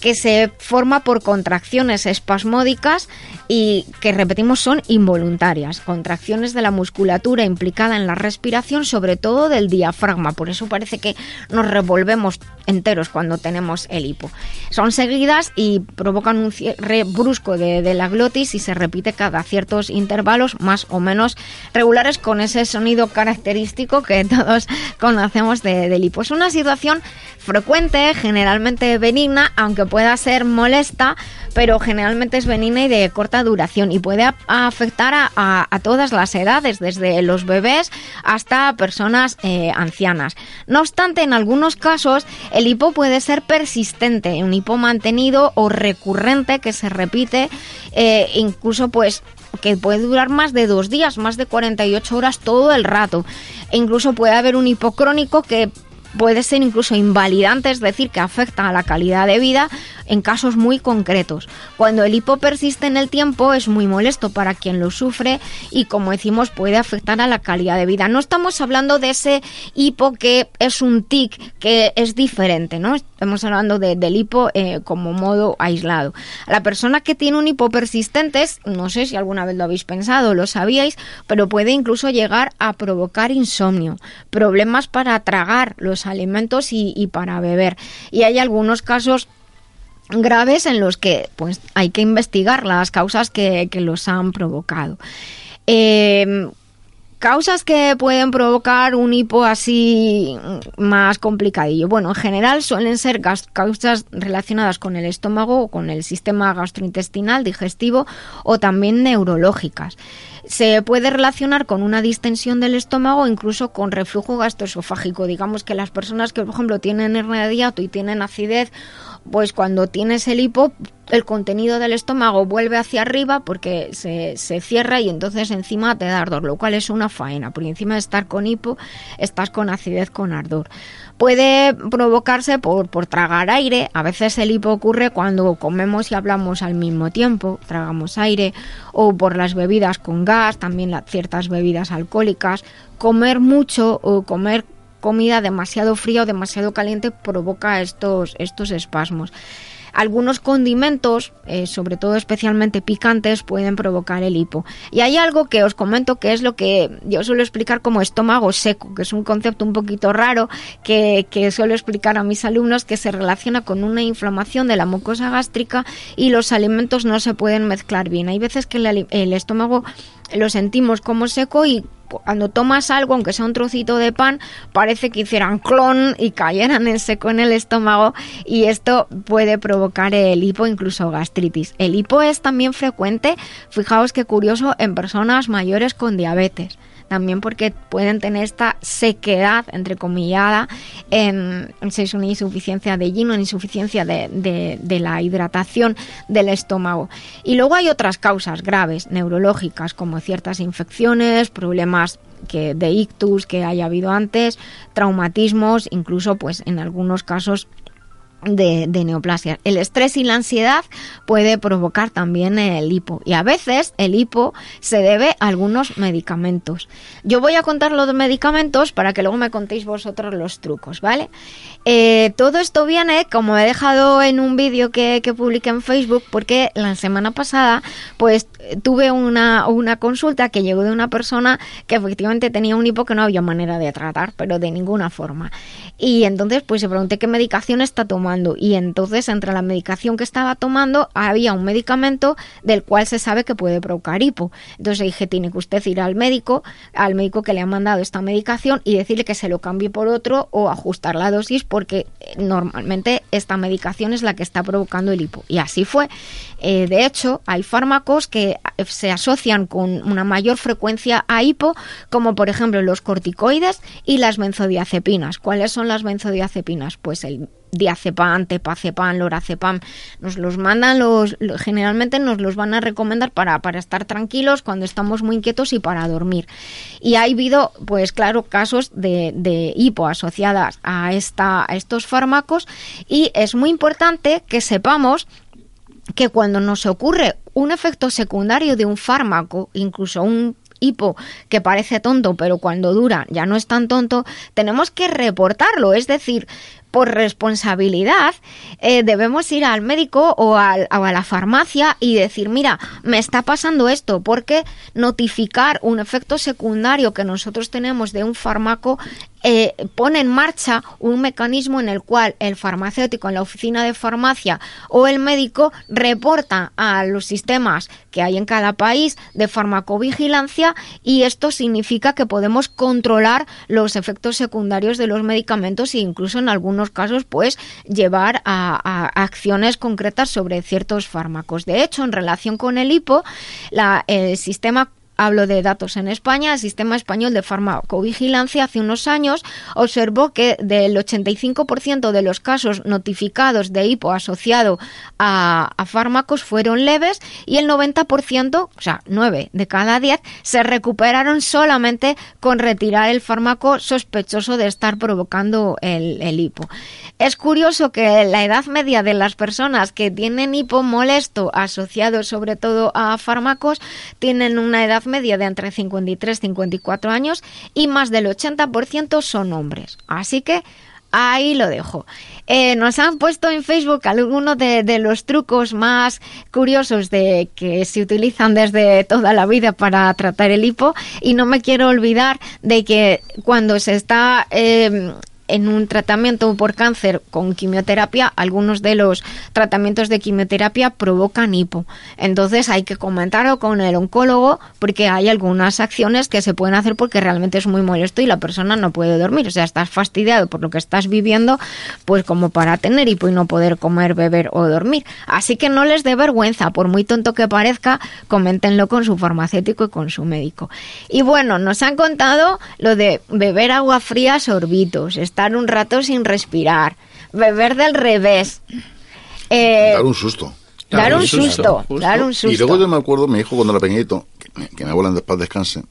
que se forma por contracciones espasmódicas y que repetimos son involuntarias, contracciones de la musculatura implicada en la respiración, sobre todo del diafragma, por eso parece que nos revolvemos enteros cuando tenemos el hipo. Son seguidas y provocan un cierre brusco de, la glotis y se repite cada ciertos intervalos más o menos regulares con ese sonido característico que todos conocemos de, del hipo. Es una situación frecuente, generalmente benigna, aunque pueda ser molesta, pero generalmente es benigna y de corta duración y puede afectar a, todas las edades, desde los bebés hasta personas eh, ancianas. No obstante, en algunos casos el hipo puede ser persistente, un hipo mantenido o recurrente que se repite, eh, incluso pues que puede durar más de dos días, más de 48 horas todo el rato. E incluso puede haber un hipocrónico que puede ser incluso invalidante, es decir, que afecta a la calidad de vida en casos muy concretos. Cuando el hipo persiste en el tiempo es muy molesto para quien lo sufre y como decimos puede afectar a la calidad de vida. No estamos hablando de ese hipo que es un tic, que es diferente, ¿no? Estamos hablando del hipo eh, como modo aislado. La persona que tiene un hipo persistente, no sé si alguna vez lo habéis pensado, lo sabíais, pero puede incluso llegar a provocar insomnio, problemas para tragar los alimentos y, para beber. Y hay algunos casos graves en los que pues hay que investigar las causas que, los han provocado. Em, causas que pueden provocar un hipo así más complicadillo. Bueno, en general suelen ser causas relacionadas con el estómago o con el sistema gastrointestinal, digestivo o también neurológicas se puede relacionar con una distensión del estómago incluso con reflujo gastroesofágico. Digamos que las personas que, por ejemplo, tienen hernia de y tienen acidez, pues cuando tienes el hipo, el contenido del estómago vuelve hacia arriba porque se, se, cierra y entonces encima te da ardor, lo cual es una faena, porque encima de estar con hipo, estás con acidez, con ardor. Puede provocarse por, por tragar aire. A veces el hipo ocurre cuando comemos y hablamos al mismo tiempo, tragamos aire, o por las bebidas con gas, también ciertas bebidas alcohólicas. Comer mucho o comer comida demasiado fría o demasiado caliente provoca estos, estos espasmos. Algunos condimentos, eh, sobre todo especialmente picantes, pueden provocar el hipo. Y hay algo que os comento que es lo que yo suelo explicar como estómago seco, que es un concepto un poquito raro que, suelo explicar a mis alumnos que se relaciona con una inflamación de la mucosa gástrica y los alimentos no se pueden mezclar bien. Hay veces que el estómago lo sentimos como seco y cuando tomas algo, aunque sea un trocito de pan, parece que hicieran clon y cayeran en seco en el estómago y esto puede provocar el hipo, incluso gastritis. El hipo es también frecuente, fijaos qué curioso, en personas mayores con diabetes también porque pueden tener esta sequedad, entrecomillada, en, es una insuficiencia de hierro, una insuficiencia de, de, la hidratación del estómago. Y luego hay otras causas graves, neurológicas, como ciertas infecciones, problemas que de ictus que haya habido antes, traumatismos, incluso pues en algunos casos de, neoplasia. El estrés y la ansiedad puede provocar también el hipo y a veces el hipo se debe a algunos medicamentos. Yo voy a contar los medicamentos para que luego me contéis vosotros los trucos, ¿vale? Eh, todo esto viene, como he dejado en un vídeo que, que publiqué en Facebook, porque la semana pasada pues tuve una, una consulta que llegó de una persona que efectivamente tenía un hipo que no había manera de tratar, pero de ninguna forma. Y entonces pues se pregunté qué medicación está tomando y entonces entre la medicación que estaba tomando había un medicamento del cual se sabe que puede provocar hipo. Entonces dije, tiene que usted ir al médico, al médico que le ha mandado esta medicación y decirle que se lo cambie por otro o ajustar la dosis porque eh, normalmente esta medicación es la que está provocando el hipo. Y así fue. Eh, de hecho, hay fármacos que eh, se asocian con una mayor frecuencia a hipo, como por ejemplo los corticoides y las benzodiazepinas. ¿Cuáles son las benzodiazepinas? Pues el diazepam, tepazepam, lorazepam, nos los mandan los, generalmente nos los van a recomendar para, para estar tranquilos cuando estamos muy inquietos y para dormir. Y ha habido, pues claro, casos de, de hipo asociadas a, esta, a estos fármacos y es muy importante que sepamos que cuando nos ocurre un efecto secundario de un fármaco, incluso un hipo que parece tonto, pero cuando dura ya no es tan tonto, tenemos que reportarlo. Es decir, por responsabilidad, eh, debemos ir al médico o, a la farmacia y decir, mira, me está pasando esto, porque notificar un efecto secundario que nosotros tenemos de un fármaco eh, pone en marcha un mecanismo en el cual el farmacéutico en la oficina de farmacia o el médico reporta a los sistemas que hay en cada país de farmacovigilancia y esto significa que podemos controlar los efectos secundarios de los medicamentos e incluso en algunos casos pues llevar a, acciones concretas sobre ciertos fármacos. De hecho, en relación con el hipo, el sistema hablo de datos en España, el Sistema Español de Farmacovigilancia hace unos años observó que del 85% de los casos notificados de hipo asociado a, fármacos fueron leves y el 90%, o sea, 9 de cada 10, se recuperaron solamente con retirar el fármaco sospechoso de estar provocando el, el hipo. Es curioso que la edad media de las personas que tienen hipo molesto asociado sobre todo a fármacos tienen una edad media de entre 53 y 54 años y más del 80% son hombres. Así que ahí lo dejo. Eh, nos han puesto en Facebook algunos de, los trucos más curiosos de que se utilizan desde toda la vida para tratar el hipo y no me quiero olvidar de que cuando se está eh, en un tratamiento por cáncer con quimioterapia, algunos de los tratamientos de quimioterapia provocan hipo. Entonces hay que comentarlo con el oncólogo porque hay algunas acciones que se pueden hacer porque realmente es muy molesto y la persona no puede dormir. O sea, estás fastidiado por lo que estás viviendo, pues como para tener hipo y no poder comer, beber o dormir. Así que no les dé vergüenza, por muy tonto que parezca, coméntenlo con su farmacéutico y con su médico. Y bueno, nos han contado lo de beber agua fría sorbitos estar un rato sin respirar, beber del revés. Eh, dar un susto. Dar un susto, dar un susto. Y luego yo me acuerdo, mi hijo cuando era pequeñito, que, me abuelan después descanse,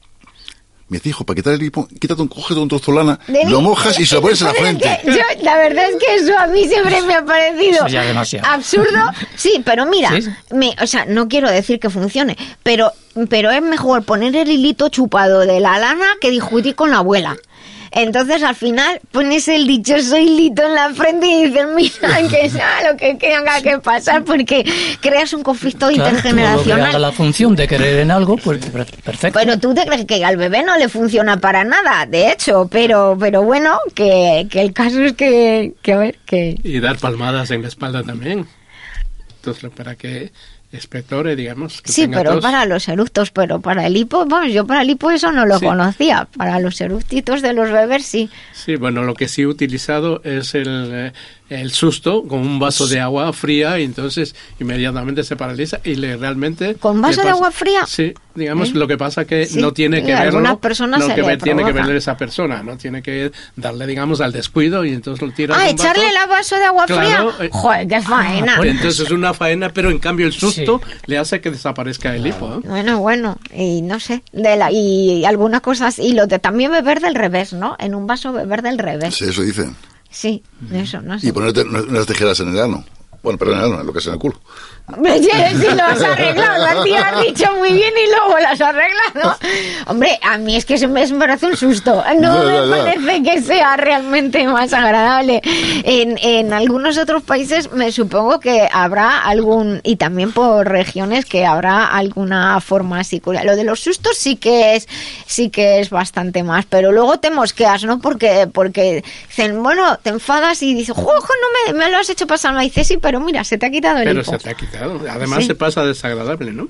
me dijo, para quitar el hipo, quítate un, cógete un trozo de lana, lo mojas y se lo pones en la frente. la verdad es que eso a mí siempre me ha parecido absurdo. Sí, pero mira, me, o sea, no quiero decir que funcione, pero, pero es mejor poner el hilito chupado de la lana que discutir con la abuela. Entonces al final pones el dichoso hilito en la frente y dices, mira, que sea lo que tenga que pasar, porque creas un conflicto intergeneracional. la función de querer en algo, pues perfecto. Bueno, tú te crees que al bebé no le funciona para nada, de hecho, pero, pero bueno, que, que el caso es que, que, a ver, que... Y dar palmadas en la espalda también. Entonces, para que espectores, digamos. sí, pero para los eructos, pero para el hipo, vamos, yo para el hipo eso no lo conocía, para los eructitos de los bebés sí. Sí, bueno, lo que sí he utilizado es el, eh, el susto con un vaso de agua fría y entonces inmediatamente se paraliza y le realmente... ¿Con un vaso de agua fría? Sí, digamos, ¿Eh? lo que pasa que no tiene que verlo, no que tiene que ver esa persona, no tiene que darle, digamos, al descuido y entonces lo tira Ah, echarle el vaso de agua fría. Eh, Joder, qué faena. Ah, entonces es una faena, pero en cambio el susto le hace que desaparezca el hipo. Bueno, bueno, y no sé, de la, y algunas cosas, y lo de también beber del revés, ¿no? En un vaso beber del revés. Sí, eso dicen. Sí, eso, no sé. Y ponerte unas tijeras en el ano. Bueno, perdón, en el ano, lo que es en el culo. Sí, sí, lo has arreglado, la tía has dicho muy bien y luego lo has arreglado. Hombre, a mí es que se me, parece un susto. No me parece que sea realmente más agradable. En, en algunos otros países me supongo que habrá algún, y también por regiones, que habrá alguna forma así. Lo de los sustos sí que es, sí que es bastante más, pero luego te mosqueas, ¿no? Porque, porque dicen, bueno, te enfadas y dices, ¡Jojo, no me, me, lo has hecho pasar! Me dices, sí, pero mira, se te ha quitado el Pero se te ha quitado Además se pasa desagradable, ¿no?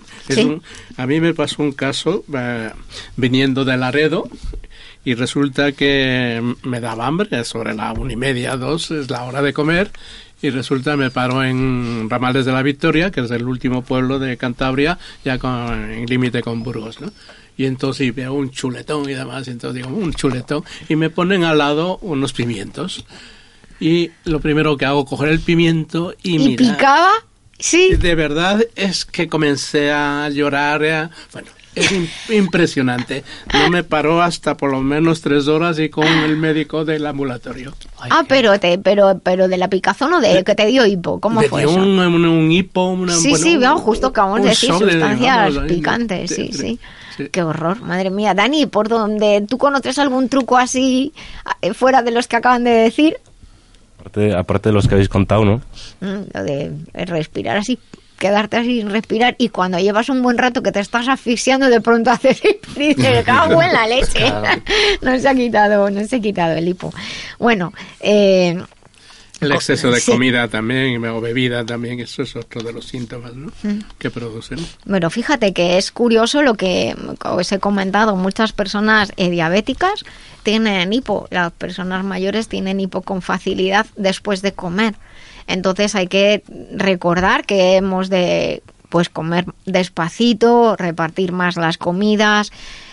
a mí me pasó un caso eh, viniendo de Laredo y resulta que me daba hambre, sobre la una y media, dos, es la hora de comer, y resulta me paro en Ramales de la Victoria, que es el último pueblo de Cantabria, ya con, en límite con Burgos, ¿no? Y entonces veo un chuletón y demás, y entonces digo, un chuletón, y me ponen al lado unos pimientos. y lo primero que hago coger el pimiento y, ¿Y mira, picaba? Sí. de verdad es que comencé a llorar. eh, Bueno, es im- impresionante. No me paró hasta por lo menos tres horas y con el médico del ambulatorio. Ah, pero te, pero, pero de la picazón o de que te dio hipo, ¿cómo fue dio eso? un, un, un hipo, una, sí, bueno, sí, un- veo, justo acabamos de decir de- sustancias vamos, picantes, sí, de- sí. Qué horror, madre mía. Dani, ¿por donde tú conoces algún truco así eh, fuera de los que acaban de decir? Aparte, aparte de los que habéis contado, ¿no? Mm, Lo de respirar así, quedarte así sin respirar y cuando llevas un buen rato que te estás asfixiando de pronto haces y dices, cago en la leche. Claro. no se ha quitado, no se ha quitado el hipo. Bueno, eh, El exceso de Sí. comida también, o bebida también, eso es otro de los síntomas ¿no? Mm. que producen. Bueno, fíjate que es curioso lo que os he comentado. Muchas personas eh, diabéticas tienen hipo. Las personas mayores tienen hipo con facilidad después de comer. Entonces hay que recordar que hemos de pues comer despacito, repartir más las comidas,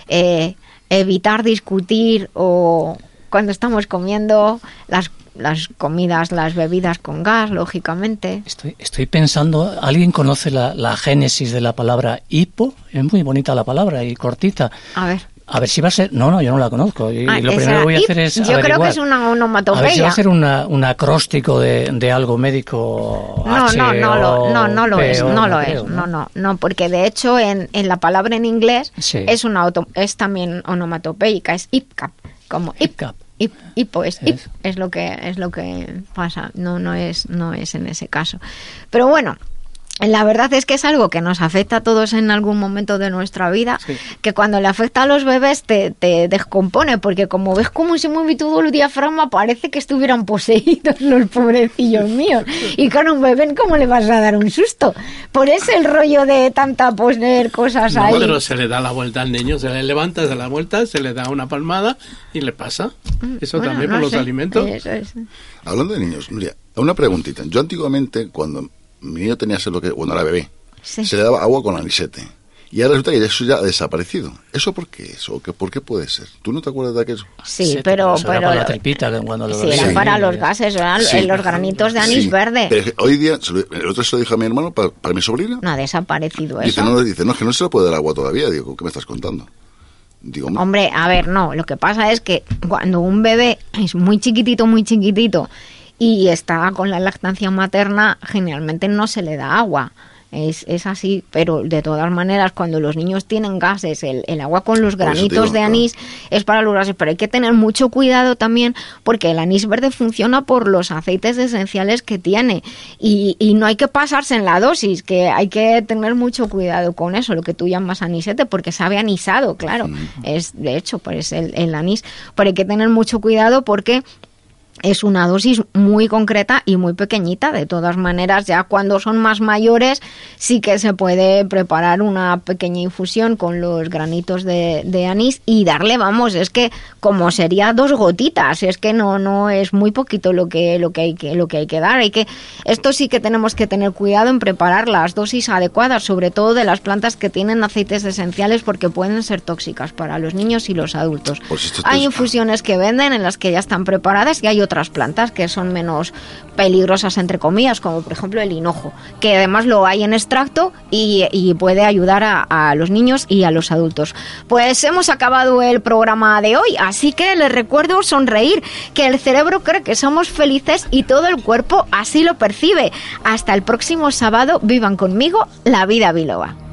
eh, evitar discutir o cuando estamos comiendo las las comidas, las bebidas con gas, lógicamente. Estoy pensando, ¿alguien conoce la, la génesis de la palabra hipo? Es muy bonita la palabra y cortita. A ver. A ver si va a ser... No, no, yo no la conozco. Y Ah, lo primero que voy a hacer es Yo creo que averiguar. es una A ver si va onomatopeya. a ser una, un acróstico de, de algo médico. No, no, no, lo, no, no lo es, H, no lo creo, es, no, no, no, porque de hecho en, en la palabra en inglés Sí. es una auto- es también onomatopeica, es hipcap, como hip, hip, hipo, es hip, es lo que es lo que pasa, no, no es, no es en ese caso. Pero bueno, la verdad es que es algo que nos afecta a todos en algún momento de nuestra vida, que cuando le afecta a los bebés te, te descompone, porque como ves cómo se mueve todo el diafragma, parece que estuvieran poseídos los pobrecillos míos. Y con un bebé, ¿cómo le vas a dar un susto? Por eso el rollo de tanta poner cosas No, ahí. pero se le da la vuelta al niño, se le levanta, se da la vuelta, se le da una palmada y le pasa. Eso Mm, Bueno, también no por los alimentos. eso. Hablando de niños, Nuria, una preguntita. Yo antiguamente, cuando mi niño tenía ser lo que, bueno, era bebé, Sí. se le daba agua con anisete. Y ahora resulta que ya eso ya ha desaparecido. ¿Eso por qué es? ¿O qué, por qué puede ser? ¿Tú no te acuerdas de aquello? Sí, pero, era pero para la tripita, que cuando lo sí, era para los gases, eran Sí. los granitos de anís Sí. verde. Pero que hoy día, el otro se lo dijo a mi hermano para, para mi sobrina. No ha desaparecido Dice eso. no, dice, no, es que no se le puede dar agua todavía. Digo, ¿qué me estás contando? Digo, hombre, Hombre, a ver, no, lo que pasa es que cuando un bebé es muy chiquitito, muy chiquitito y está con la lactancia materna, generalmente no se le da agua. Es, es así, pero de todas maneras, cuando los niños tienen gases, el, el agua con los granitos digo, de claro. anís es para los gases, pero hay que tener mucho cuidado también porque el anís verde funciona por los aceites esenciales que tiene y, y no hay que pasarse en la dosis, que hay que tener mucho cuidado con eso, lo que tú llamas anisete, porque sabe anisado, claro, es de hecho, pues el, el anís, pero hay que tener mucho cuidado porque es una dosis muy concreta y muy pequeñita. De todas maneras, ya cuando son más mayores, sí que se puede preparar una pequeña infusión con los granitos de, de anís y darle, vamos, es que como sería dos gotitas, es que no, no es muy poquito lo que, lo que hay que, lo que hay que dar. Hay que, esto sí que tenemos que tener cuidado en preparar las dosis adecuadas, sobre todo de las plantas que tienen aceites esenciales, porque pueden ser tóxicas para los niños y los adultos. Pues Hay es- infusiones que venden en las que ya están preparadas y hay otras plantas que son menos peligrosas, entre comillas, como por ejemplo el hinojo, que además lo hay en extracto y, puede ayudar a, a los niños y a los adultos. Pues hemos acabado el programa de hoy, así que les recuerdo sonreír, que el cerebro cree que somos felices y todo el cuerpo así lo percibe. Hasta el próximo sábado, vivan conmigo la vida biloba.